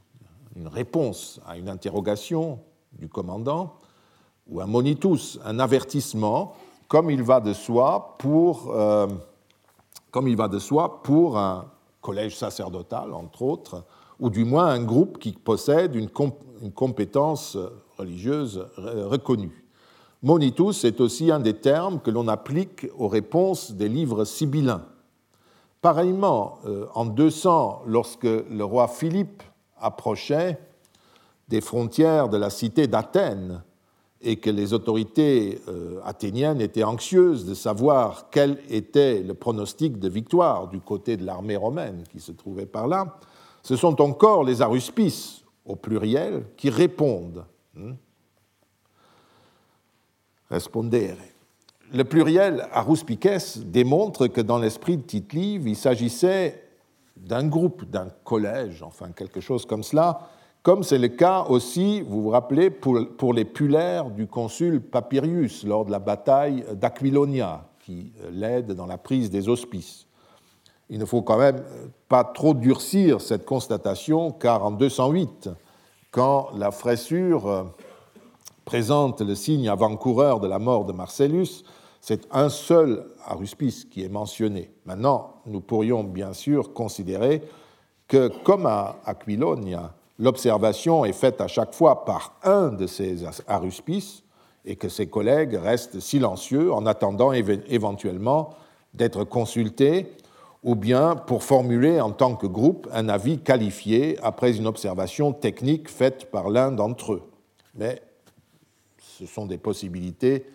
une réponse à une interrogation du commandant, ou un monitus, un avertissement, comme il va de soi pour, euh, comme il va de soi pour un collège sacerdotal, entre autres, ou du moins un groupe qui possède une, une compétence religieuse reconnue. Monitus est aussi un des termes que l'on applique aux réponses des livres sibyllins. Pareillement, euh, en 200, lorsque le roi Philippe approchait des frontières de la cité d'Athènes et que les autorités euh, athéniennes étaient anxieuses de savoir quel était le pronostic de victoire du côté de l'armée romaine qui se trouvait par là, ce sont encore les aruspices, au pluriel, qui répondent. Hmm, respondere. Le pluriel aruspices démontre que dans l'esprit de tite il s'agissait d'un groupe, d'un collège, enfin quelque chose comme cela, comme c'est le cas aussi, vous vous rappelez, pour, les pulaires du consul Papirius lors de la bataille d'Aquilonia, qui euh, l'aide dans la prise des hospices. Il ne faut quand même pas trop durcir cette constatation, car en 208, quand la fraissure euh, présente le signe avant-coureur de la mort de Marcellus, c'est un seul aruspice qui est mentionné. Maintenant, nous pourrions bien sûr considérer que, comme à Aquilonia, l'observation est faite à chaque fois par un de ces aruspices et que ses collègues restent silencieux en attendant éventuellement d'être consultés ou bien pour formuler en tant que groupe un avis qualifié après une observation technique faite par l'un d'entre eux. Mais ce sont des possibilités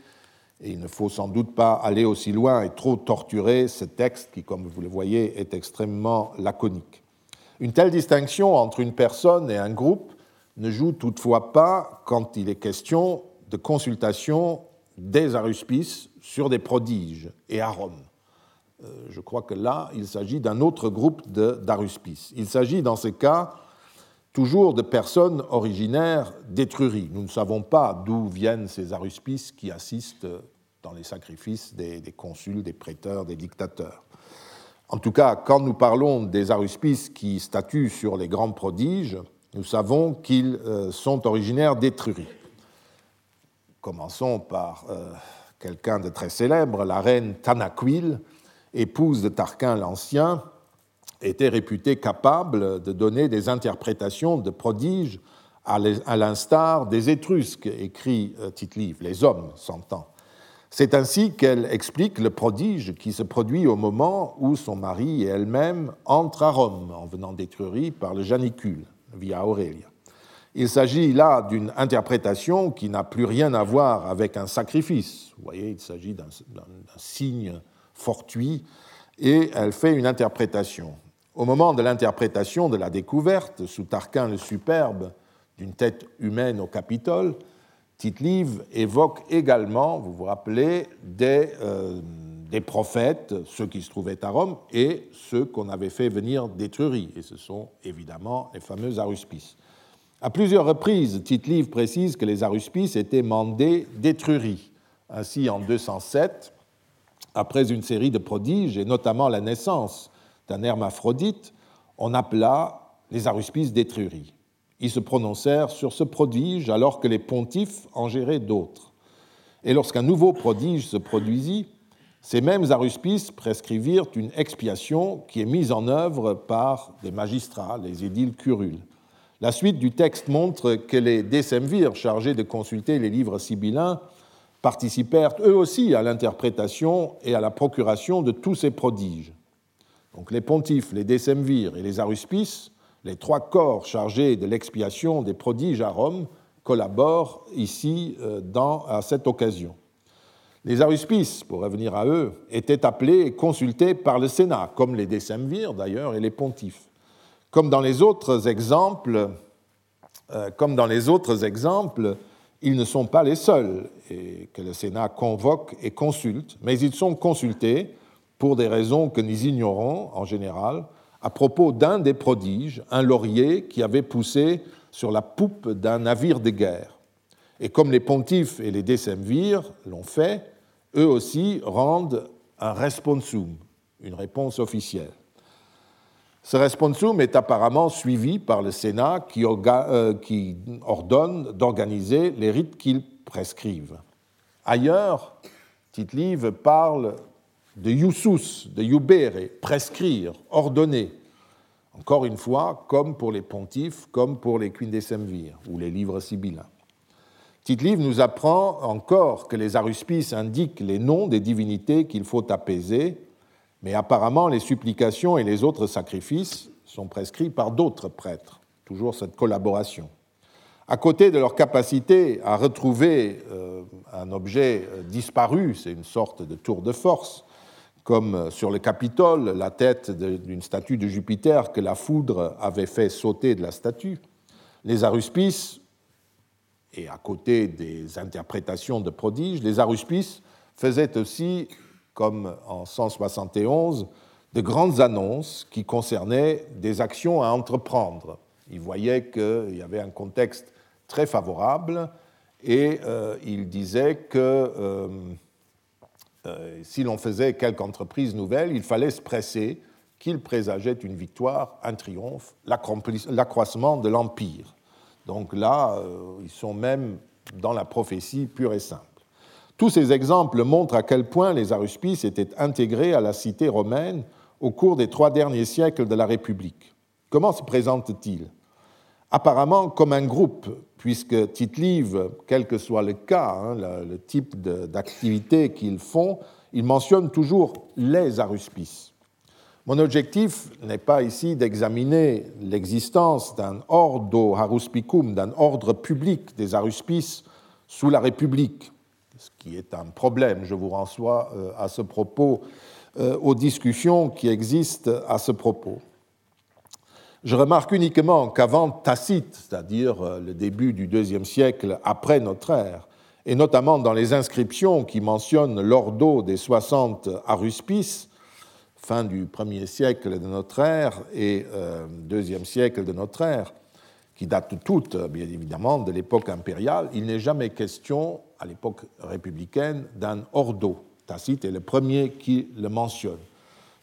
et il ne faut sans doute pas aller aussi loin et trop torturer ce texte qui, comme vous le voyez, est extrêmement laconique. Une telle distinction entre une personne et un groupe ne joue toutefois pas quand il est question de consultation des aruspices sur des prodiges et à Rome. Euh, je crois que là, il s'agit d'un autre groupe d'aruspices. Il s'agit dans ces cas toujours de personnes originaires d'Étrurie. Nous ne savons pas d'où viennent ces aruspices qui assistent dans les sacrifices des, consuls, des prêteurs, des dictateurs. En tout cas, quand nous parlons des aruspices qui statuent sur les grands prodiges, nous savons qu'ils euh, sont originaires d'Étrurie. Commençons par euh, quelqu'un de très célèbre, la reine Tanaquil, épouse de Tarquin l'Ancien, était réputée capable de donner des interprétations de prodiges à l'instar des Étrusques, écrit euh, Tite-Livre, les hommes s'entend. C'est ainsi qu'elle explique le prodige qui se produit au moment où son mari et elle-même entrent à Rome en venant d'Étrurie par le Janicule, via Aurélia. Il s'agit là d'une interprétation qui n'a plus rien à voir avec un sacrifice. Vous voyez, il s'agit d'un signe fortuit et elle fait une interprétation. Au moment de l'interprétation de la découverte, sous Tarquin le Superbe, d'une tête humaine au Capitole, Tite-Live évoque également, vous vous rappelez, des, euh, des, prophètes, ceux qui se trouvaient à Rome et ceux qu'on avait fait venir d'Étrurie. Et ce sont évidemment les fameux aruspices. À plusieurs reprises, Tite-Live précise que les aruspices étaient mandés d'Étrurie. Ainsi, en 207, après une série de prodiges, et notamment la naissance d'un hermaphrodite, on appela les aruspices d'Étrurie. Ils se prononcèrent sur ce prodige alors que les pontifes en géraient d'autres. Et lorsqu'un nouveau prodige se produisit, ces mêmes aruspices prescrivirent une expiation qui est mise en œuvre par des magistrats, les édiles curules. La suite du texte montre que les décemvirs chargés de consulter les livres sibyllins participèrent eux aussi à l'interprétation et à la procuration de tous ces prodiges. Donc les pontifes, les décemvirs et les aruspices, les trois corps chargés de l'expiation des prodiges à Rome, collaborent ici euh, dans, à cette occasion. Les aruspices, pour revenir à eux, étaient appelés et consultés par le Sénat, comme les décemvirs d'ailleurs et les pontifes. Comme dans les autres exemples, euh, comme dans les autres exemples, ils ne sont pas les seuls que le Sénat convoque et consulte, mais ils sont consultés pour des raisons que nous ignorons en général, à propos d'un des prodiges, un laurier qui avait poussé sur la poupe d'un navire de guerre. Et comme les pontifes et les décemvirs l'ont fait, eux aussi rendent un responsum, une réponse officielle. Ce responsum est apparemment suivi par le Sénat qui, euh, ordonne d'organiser les rites qu'ils prescrivent. Ailleurs, tite parle de iusus, de iubere, prescrire, ordonner. Encore une fois, comme pour les pontifes, comme pour les quindecemvirs ou les livres sibyllins. tite nous apprend encore que les aruspices indiquent les noms des divinités qu'il faut apaiser, mais apparemment les supplications et les autres sacrifices sont prescrits par d'autres prêtres. Toujours cette collaboration. À côté de leur capacité à retrouver euh, un objet euh, disparu, c'est une sorte de tour de force, comme sur le Capitole, la tête d'une statue de Jupiter que la foudre avait fait sauter de la statue. Les aruspices, et à côté des interprétations de prodiges, les aruspices faisaient aussi, comme en 171, de grandes annonces qui concernaient des actions à entreprendre. Ils voyaient qu'il y avait un contexte très favorable et euh, ils disaient que euh, euh, si l'on faisait quelque entreprise nouvelle, il fallait se presser qu'il présageait une victoire, un triomphe, l'accroissement de l'Empire. Donc là, euh, ils sont même dans la prophétie pure et simple. Tous ces exemples montrent à quel point les aruspices étaient intégrés à la cité romaine au cours des trois derniers siècles de la République. Comment se présentent-ils? Apparemment comme un groupe, puisque Tite-Live, quel que soit le cas, hein, le, type d'activité qu'ils font, ils mentionnent toujours les aruspices. Mon objectif n'est pas ici d'examiner l'existence d'un ordo haruspicum, d'un ordre public des aruspices sous la République, ce qui est un problème. Je vous renvoie euh, à ce propos euh, aux discussions qui existent à ce propos. Je remarque uniquement qu'avant Tacite, c'est-à-dire euh, le début du deuxième siècle après notre ère, et notamment dans les inscriptions qui mentionnent l'ordo des 60 aruspices, fin du premier siècle de notre ère et euh, siècle de notre ère, qui datent toutes, bien évidemment, de l'époque impériale, il n'est jamais question, à l'époque républicaine, d'un ordo. Tacite est le premier qui le mentionne.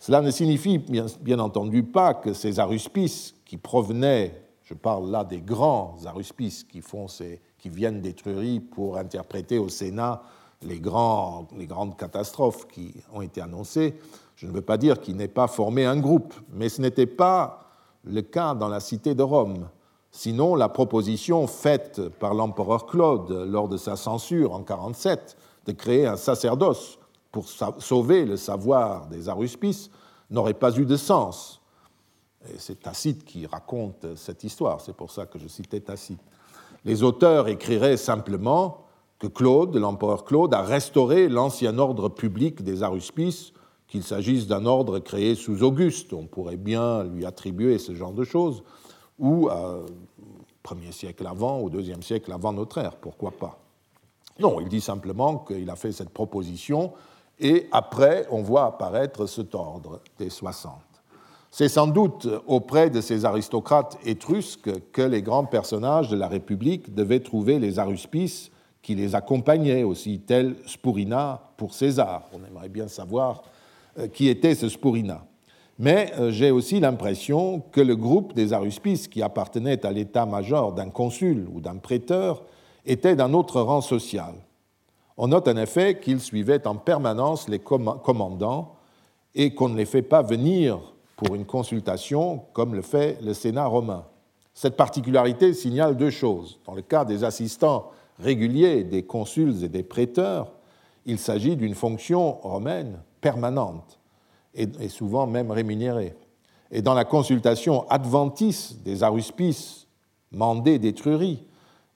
Cela ne signifie bien, entendu pas que ces aruspices qui provenaient, je parle là des grands aruspices qui, font ces, qui viennent d'Étrurie pour interpréter au Sénat les, grands, les grandes catastrophes qui ont été annoncées, je ne veux pas dire qu'ils n'aient pas formé un groupe, mais ce n'était pas le cas dans la cité de Rome. Sinon, la proposition faite par l'empereur Claude lors de sa censure en 47 de créer un sacerdoce pour sauver le savoir des aruspices n'aurait pas eu de sens. C'est Tacite qui raconte cette histoire, c'est pour ça que je citais Tacite. Les auteurs écriraient simplement que Claude, l'empereur Claude, a restauré l'ancien ordre public des aruspices, qu'il s'agisse d'un ordre créé sous Auguste, on pourrait bien lui attribuer ce genre de choses, ou au premier siècle avant, au deuxième siècle avant notre ère, pourquoi pas. Non, il dit simplement qu'il a fait cette proposition et après, on voit apparaître cet ordre des 60. C'est sans doute auprès de ces aristocrates étrusques que les grands personnages de la République devaient trouver les aruspices qui les accompagnaient aussi, tels Spurina pour César. On aimerait bien savoir euh, qui était ce Spurina. Mais euh, j'ai aussi l'impression que le groupe des aruspices qui appartenait à l'état-major d'un consul ou d'un prêteur était d'un autre rang social. On note en effet qu'ils suivaient en permanence les commandants et qu'on ne les fait pas venir pour une consultation comme le fait le Sénat romain. Cette particularité signale deux choses. Dans le cas des assistants régulier des consuls et des prêteurs, il s'agit d'une fonction romaine permanente et souvent même rémunérée. Et dans la consultation adventice des aruspices mandés d'Étrurie,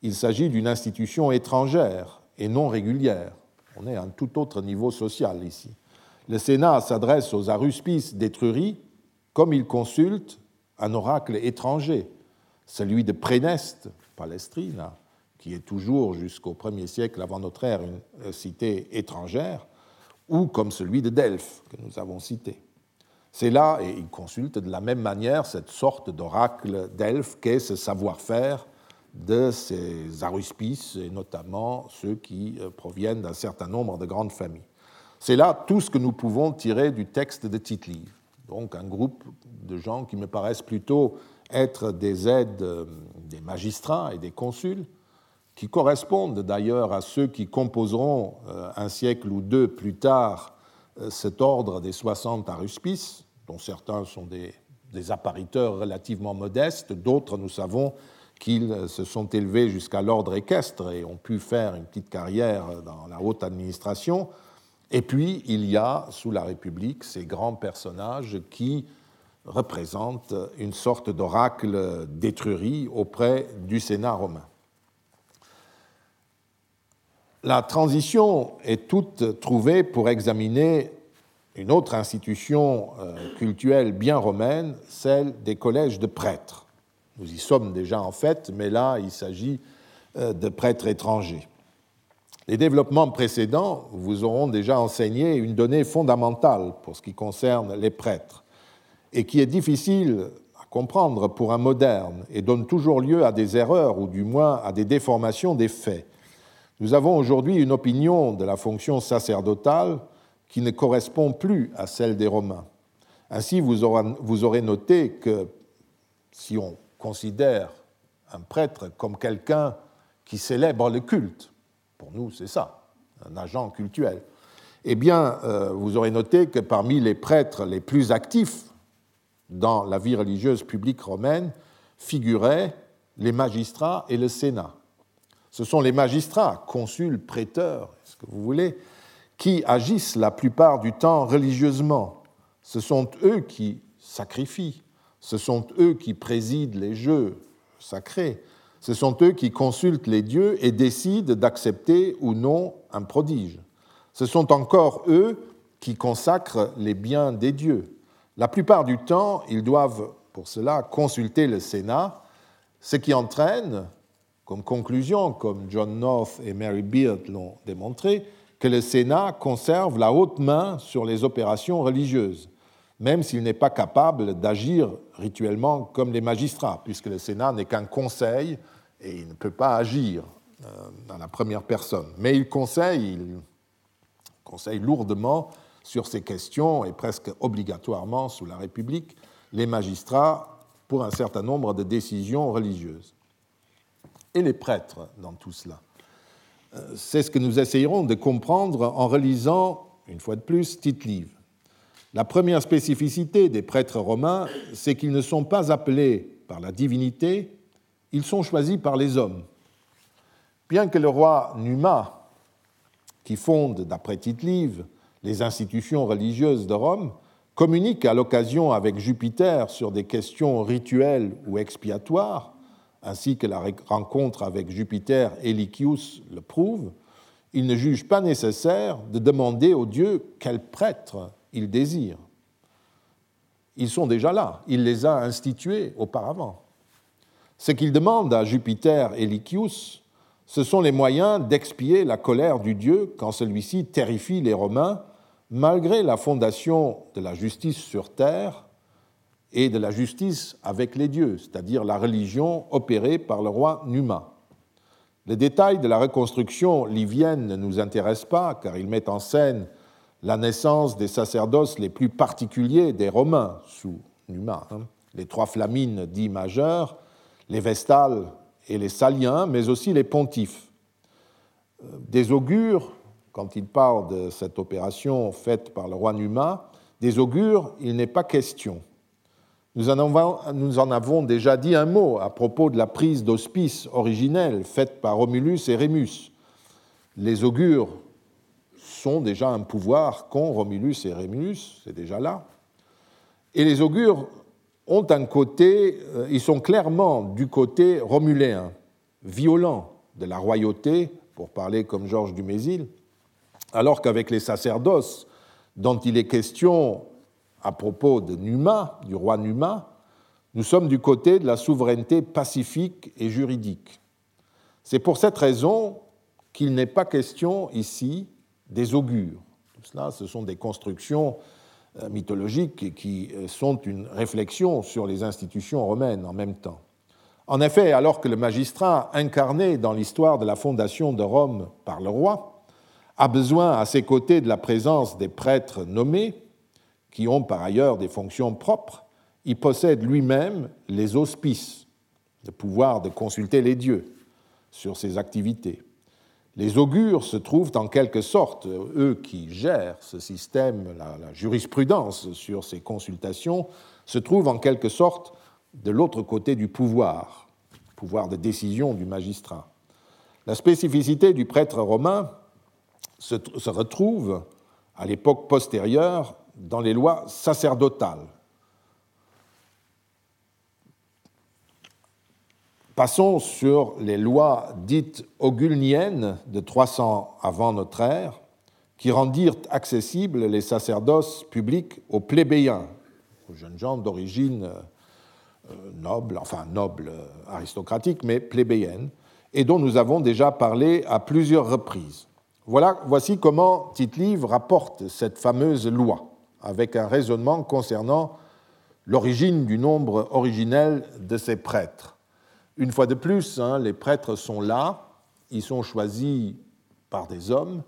il s'agit d'une institution étrangère et non régulière. On est à un tout autre niveau social ici. Le Sénat s'adresse aux aruspices d'Étrurie comme il consulte un oracle étranger, celui de Préneste, Palestrina, qui est toujours jusqu'au 1er siècle avant notre ère une cité étrangère, ou comme celui de Delphes que nous avons cité. C'est là, et il consulte de la même manière cette sorte d'oracle d'Elphes qu'est ce savoir-faire de ces aruspices, et notamment ceux qui euh, proviennent d'un certain nombre de grandes familles. C'est là tout ce que nous pouvons tirer du texte de tite Donc un groupe de gens qui me paraissent plutôt être des aides euh, des magistrats et des consuls, qui correspondent d'ailleurs à ceux qui composeront euh, un siècle ou deux plus tard cet ordre des 60 aruspices, dont certains sont des, des appariteurs relativement modestes, d'autres, nous savons, qu'ils se sont élevés jusqu'à l'ordre équestre et ont pu faire une petite carrière dans la haute administration. Et puis, il y a, sous la République, ces grands personnages qui représentent une sorte d'oracle d'Étrurie auprès du Sénat romain. La transition est toute trouvée pour examiner une autre institution euh, cultuelle bien romaine, celle des collèges de prêtres. Nous y sommes déjà en fait, mais là, il s'agit euh, de prêtres étrangers. Les développements précédents vous auront déjà enseigné une donnée fondamentale pour ce qui concerne les prêtres, et qui est difficile à comprendre pour un moderne et donne toujours lieu à des erreurs ou du moins à des déformations des faits. Nous avons aujourd'hui une opinion de la fonction sacerdotale qui ne correspond plus à celle des Romains. Ainsi, vous aurez noté que si on considère un prêtre comme quelqu'un qui célèbre le culte. Pour nous, c'est ça, un agent cultuel. Eh bien, euh, vous aurez noté que parmi les prêtres les plus actifs dans la vie religieuse publique romaine figuraient les magistrats et le Sénat. Ce sont les magistrats, consuls, prêteurs, ce que vous voulez, qui agissent la plupart du temps religieusement. Ce sont eux qui sacrifient, ce sont eux qui président les jeux sacrés. Ce sont eux qui consultent les dieux et décident d'accepter ou non un prodige. Ce sont encore eux qui consacrent les biens des dieux. La plupart du temps, ils doivent pour cela consulter le Sénat, ce qui entraîne comme conclusion, comme John North et Mary Beard l'ont démontré, que le Sénat conserve la haute main sur les opérations religieuses même s'il n'est pas capable d'agir rituellement comme les magistrats, puisque le Sénat n'est qu'un conseil et il ne peut pas agir euh, dans la première personne. Mais il conseille, il conseille lourdement sur ces questions et presque obligatoirement sous la République les magistrats pour un certain nombre de décisions religieuses. Et les prêtres dans tout cela. Euh, c'est ce que nous essayerons de comprendre en relisant, une fois de plus, Tite-Live. La première spécificité des prêtres romains, c'est qu'ils ne sont pas appelés par la divinité, ils sont choisis par les hommes. Bien que le roi Numa, qui fonde, d'après tite les institutions religieuses de Rome, communique à l'occasion avec Jupiter sur des questions rituelles ou expiatoires, ainsi que la rencontre avec Jupiter et Lycius le prouve, il ne juge pas nécessaire de demander au dieu quel prêtre ils désirent. Ils sont déjà là, il les a institués auparavant. Ce qu'il demande à Jupiter et Lycius, ce sont les moyens d'expier la colère du Dieu quand celui-ci terrifie les Romains, malgré la fondation de la justice sur terre et de la justice avec les dieux, c'est-à-dire la religion opérée par le roi Numa. Les détails de la reconstruction livienne ne nous intéressent pas, car ils mettent en scène la naissance des sacerdoces les plus particuliers des Romains sous Numa, hein. les trois flamines dits majeurs, les Vestales et les Saliens, mais aussi les pontifes. Euh, des augures, quand il parle de cette opération faite par le roi Numa, des augures, il n'est pas question. Nous en, avons, nous en, avons, déjà dit un mot à propos de la prise d'hospice originelle faite par Romulus et Rémus. Les augures déjà un pouvoir qu'ont Romulus et Rémus, c'est déjà là. Et les augures ont un côté, euh, ils sont clairement du côté romuléen, violent de la royauté, pour parler comme Georges Dumézil, alors qu'avec les sacerdoces dont il est question à propos de Numa, du roi Numa, nous sommes du côté de la souveraineté pacifique et juridique. C'est pour cette raison qu'il n'est pas question ici des augures. Tout cela, ce sont des constructions euh, mythologiques qui euh, sont une réflexion sur les institutions romaines en même temps. En effet, alors que le magistrat incarné dans l'histoire de la fondation de Rome par le roi a besoin à ses côtés de la présence des prêtres nommés, qui ont par ailleurs des fonctions propres, il possède lui-même les auspices, le pouvoir de consulter les dieux sur ses activités. Les augures se trouvent en quelque sorte, eux qui gèrent ce système, la, jurisprudence sur ces consultations, se trouvent en quelque sorte de l'autre côté du pouvoir, pouvoir de décision du magistrat. La spécificité du prêtre romain se, se retrouve à l'époque postérieure dans les lois sacerdotales Passons sur les lois dites augulniennes de 300 avant notre ère, qui rendirent accessibles les sacerdoces publics aux plébéiens, aux jeunes gens d'origine euh, noble, enfin noble euh, aristocratique, mais plébéienne, et dont nous avons déjà parlé à plusieurs reprises. Voilà, voici comment Tite-Livre rapporte cette fameuse loi, avec un raisonnement concernant l'origine du nombre originel de ces prêtres. Une fois de plus, hein, les prêtres sont là, ils sont choisis par des hommes,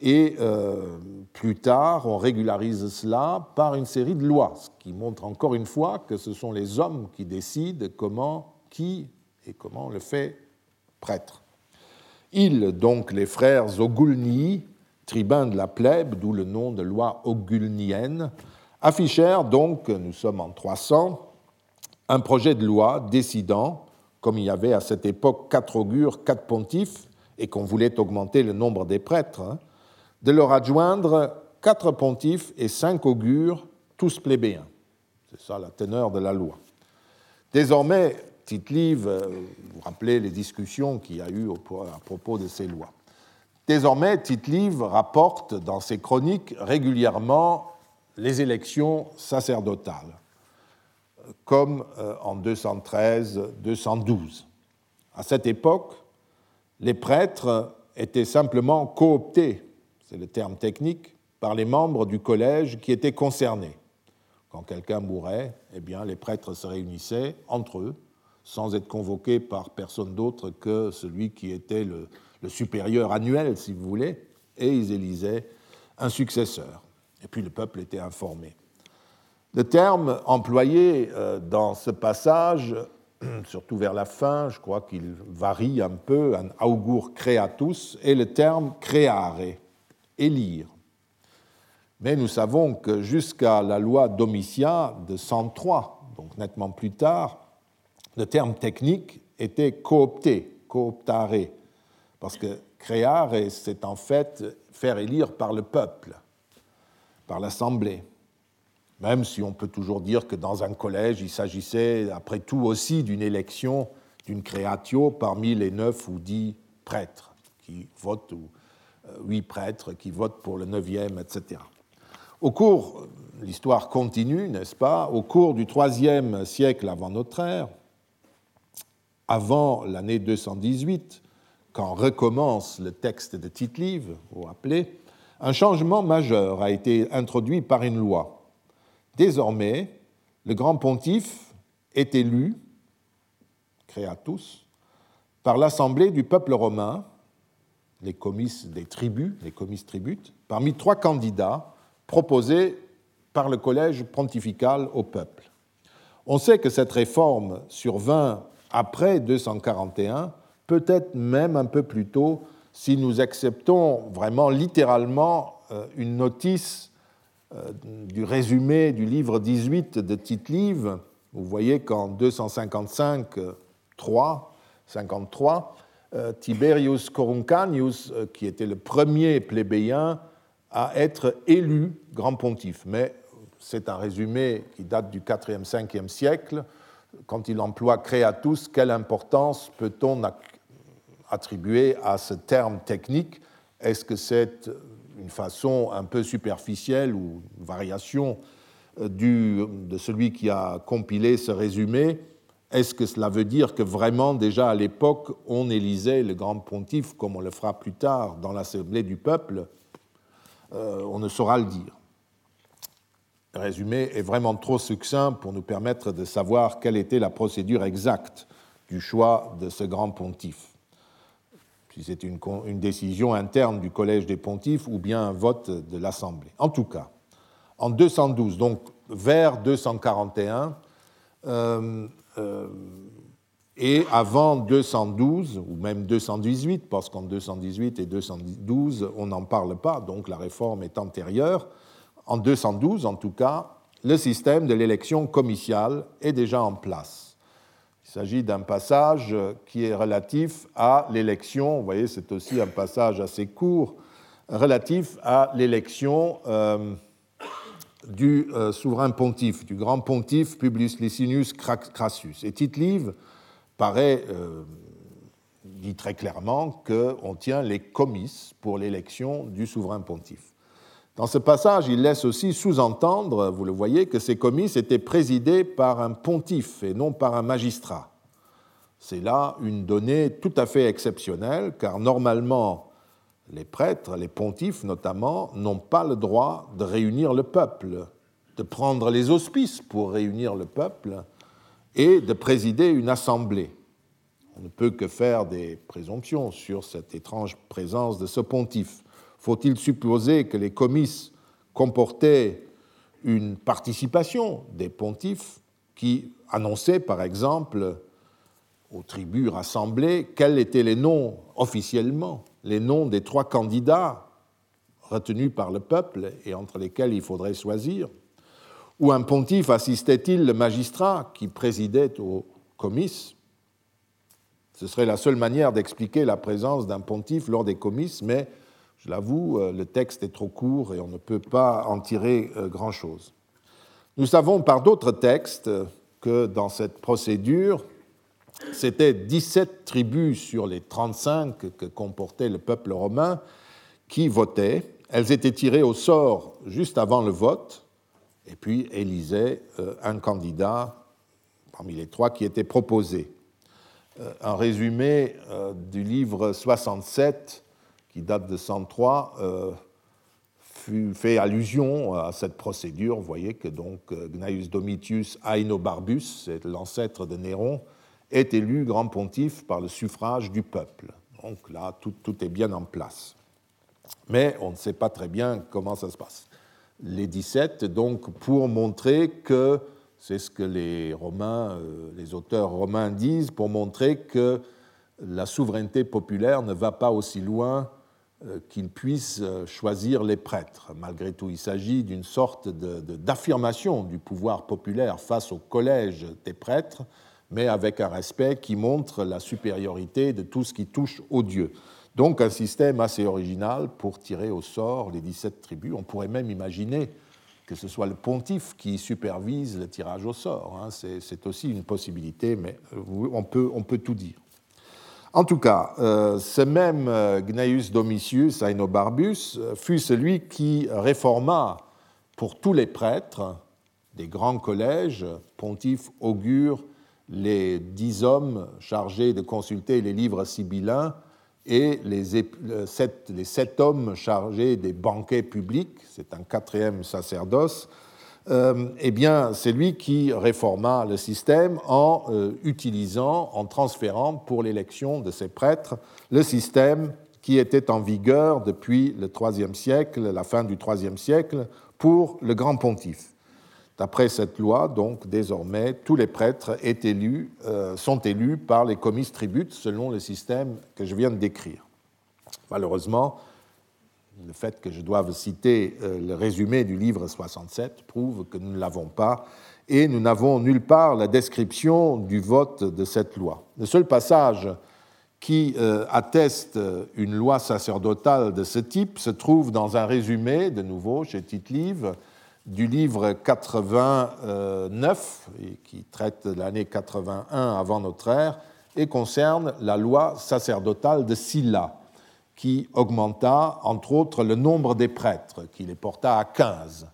et euh, plus tard, on régularise cela par une série de lois, ce qui montre encore une fois que ce sont les hommes qui décident comment, qui et comment on le fait prêtre. Ils, donc les frères Ogulni, tribuns de la plèbe, d'où le nom de loi ogulnienne, affichèrent donc, nous sommes en 300, un projet de loi décidant comme il y avait à cette époque quatre augures, quatre pontifes, et qu'on voulait augmenter le nombre des prêtres, hein, de leur adjoindre quatre pontifes et cinq augures, tous plébéiens. C'est ça la teneur de la loi. Désormais, Tite-Live, euh, vous rappelez les discussions qu'il y a eu à propos de ces lois. Désormais, Tite-Live rapporte dans ses chroniques régulièrement les élections sacerdotales comme euh, en 213-212. À cette époque, les prêtres étaient simplement cooptés, c'est le terme technique, par les membres du collège qui étaient concernés. Quand quelqu'un mourait, eh bien, les prêtres se réunissaient entre eux, sans être convoqués par personne d'autre que celui qui était le, le supérieur annuel, si vous voulez, et ils élisaient un successeur. Et puis le peuple était informé. Le terme employé euh, dans ce passage, surtout vers la fin, je crois qu'il varie un peu, un augur creatus, est le terme creare, élire. Mais nous savons que jusqu'à la loi Domitia de 103, donc nettement plus tard, le terme technique était coopté, cooptare, parce que créare, c'est en fait faire élire par le peuple, par l'Assemblée même si on peut toujours dire que dans un collège, il s'agissait après tout aussi d'une élection, d'une créatio parmi les neuf ou dix prêtres qui votent, ou euh, huit prêtres qui votent pour le neuvième, etc. Au cours, l'histoire continue, n'est-ce pas? Au cours du troisième siècle avant notre ère, avant l'année 218, quand recommence le texte de Tite-Live, vous vous un changement majeur a été introduit par une loi Désormais, le grand pontife est élu, créatus, par l'assemblée du peuple romain, les comices des tribus, les comices tributes, parmi trois candidats proposés par le collège pontifical au peuple. On sait que cette réforme survint après 241, peut-être même un peu plus tôt, si nous acceptons vraiment littéralement euh, une notice du résumé du livre 18 de Tite-Live, Vous voyez qu'en 255, 3, 53, Tiberius Coruncanius, qui était le premier plébéien à être élu grand pontife. Mais c'est un résumé qui date du 4e, 5e siècle. Quand il emploie créatus, quelle importance peut-on attribuer à ce terme technique? Est-ce que c'est une façon un peu superficielle ou une variation euh, de celui qui a compilé ce résumé. Est-ce que cela veut dire que vraiment déjà à l'époque on élisait le grand pontife comme on le fera plus tard dans l'Assemblée du peuple? Euh, On ne saura le dire. Le résumé est vraiment trop succinct pour nous permettre de savoir quelle était la procédure exacte du choix de ce grand pontife si c'est une, décision interne du Collège des pontifes ou bien un vote de l'Assemblée. En tout cas, en 212, donc vers 241, euh, euh, et avant 212, ou même 218, parce qu'en 218 et 212, on n'en parle pas, donc la réforme est antérieure, en 212 en tout cas, le système de l'élection comitiale est déjà en place. Il s'agit d'un passage qui est relatif à l'élection, vous voyez, c'est aussi un passage assez court, relatif à l'élection euh, du euh, souverain pontife, du grand pontife Publius Licinius Crassus. Et tite paraît, euh, dit très clairement qu'on tient les comices pour l'élection du souverain pontife. Dans ce passage, il laisse aussi sous-entendre, vous le voyez, que ces comices étaient présidés par un pontife et non par un magistrat. C'est là une donnée tout à fait exceptionnelle, car normalement, les prêtres, les pontifes notamment, n'ont pas le droit de réunir le peuple, de prendre les auspices pour réunir le peuple et de présider une assemblée. On ne peut que faire des présomptions sur cette étrange présence de ce pontife. Faut-il supposer que les comices comportaient une participation des pontifes qui annonçaient, par exemple, aux tribus rassemblées quels étaient les noms officiellement, les noms des trois candidats retenus par le peuple et entre lesquels il faudrait choisir? Ou un pontife assistait-il le magistrat qui présidait au comice Ce serait la seule manière d'expliquer la présence d'un pontife lors des comices, mais je l'avoue, euh, le texte est trop court et on ne peut pas en tirer euh, grand-chose. Nous savons par d'autres textes que dans cette procédure, c'était 17 tribus sur les 35 que comportait le peuple romain qui votaient. Elles étaient tirées au sort juste avant le vote et puis élisaient euh, un candidat parmi les trois qui étaient proposés. Un résumé du livre 67 qui date de 103, euh, fait allusion à cette procédure. Vous voyez que donc euh, Gnaeus Domitius Aenobarbus, l'ancêtre de Néron, est élu grand pontife par le suffrage du peuple. Donc là, tout, tout, est bien en place. Mais on ne sait pas très bien comment ça se passe. Les 17, donc, pour montrer que, c'est ce que les Romains, euh, les auteurs romains disent, pour montrer que la souveraineté populaire ne va pas aussi loin qu'il puisse euh, choisir les prêtres. Malgré tout, il s'agit d'une sorte d'affirmation du pouvoir populaire face au collège des prêtres, mais avec un respect qui montre la supériorité de tout ce qui touche aux dieux. Donc un système assez original pour tirer au sort les 17 tribus. On pourrait même imaginer que ce soit le pontife qui supervise le tirage au sort. Hein. C'est aussi une possibilité, mais euh, on peut, on peut tout dire. En tout cas, euh, ce même euh, Gnaeus Domitius Aenobarbus euh, fut celui qui réforma pour tous les prêtres des grands collèges, pontifes, augures, les dix hommes chargés de consulter les livres sibyllins et les sept, les sept hommes chargés des banquets publics, c'est un quatrième sacerdoce, euh, eh bien, c'est lui qui réforma le système en euh, utilisant, en transférant pour l'élection de ses prêtres le système qui était en vigueur depuis le IIIe siècle, la fin du IIIe siècle, pour le grand pontife. D'après cette loi, donc, désormais, tous les prêtres euh, sont élus par les comices tributes selon le système que je viens de décrire. Malheureusement, Le fait que je doive citer euh, le résumé du livre 67 prouve que nous ne l'avons pas et nous n'avons nulle part la description du vote de cette loi. Le seul passage qui euh, atteste une loi sacerdotale de ce type se trouve dans un résumé, de nouveau chez Tite-Live, du livre 89, qui traite de l'année 81 avant notre ère, et concerne la loi sacerdotale de Silla, qui augmenta, entre autres, le nombre des prêtres, qui les porta à 15.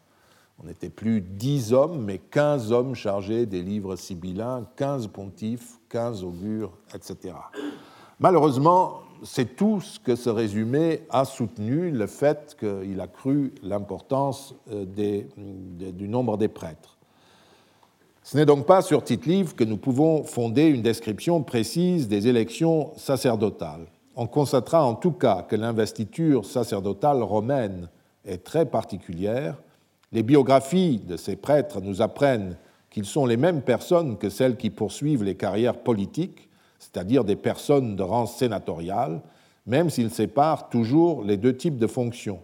On n'était plus 10 hommes, mais 15 hommes chargés des livres sibyllins, 15 pontifes, 15 augures, etc. Malheureusement, c'est tout ce que ce résumé a soutenu, le fait qu'il a cru l'importance euh, du nombre des prêtres. Ce n'est donc pas sur Tite-Livre que nous pouvons fonder une description précise des élections sacerdotales. On constatera en tout cas que l'investiture sacerdotale romaine est très particulière. Les biographies de ces prêtres nous apprennent qu'ils sont les mêmes personnes que celles qui poursuivent les carrières politiques, c'est-à-dire des personnes de rang sénatorial, même s'ils séparent toujours les deux types de fonctions.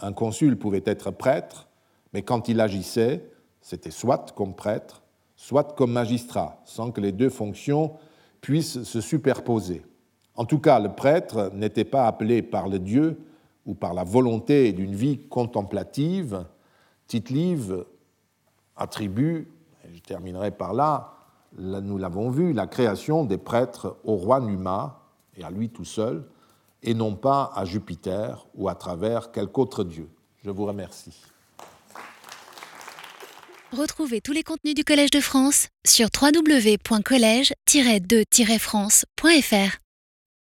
Un consul pouvait être prêtre, mais quand il agissait, c'était soit comme prêtre, soit comme magistrat, sans que les deux fonctions puissent se superposer. En tout cas, le prêtre n'était pas appelé par le Dieu ou par la volonté d'une vie contemplative. Tite-Live attribue, et je terminerai par là, nous l'avons vu, la création des prêtres au roi Numa et à lui tout seul, et non pas à Jupiter ou à travers quelque autre dieu. Je vous remercie. Retrouvez tous les contenus du Collège de France sur www.colège-2-france.fr.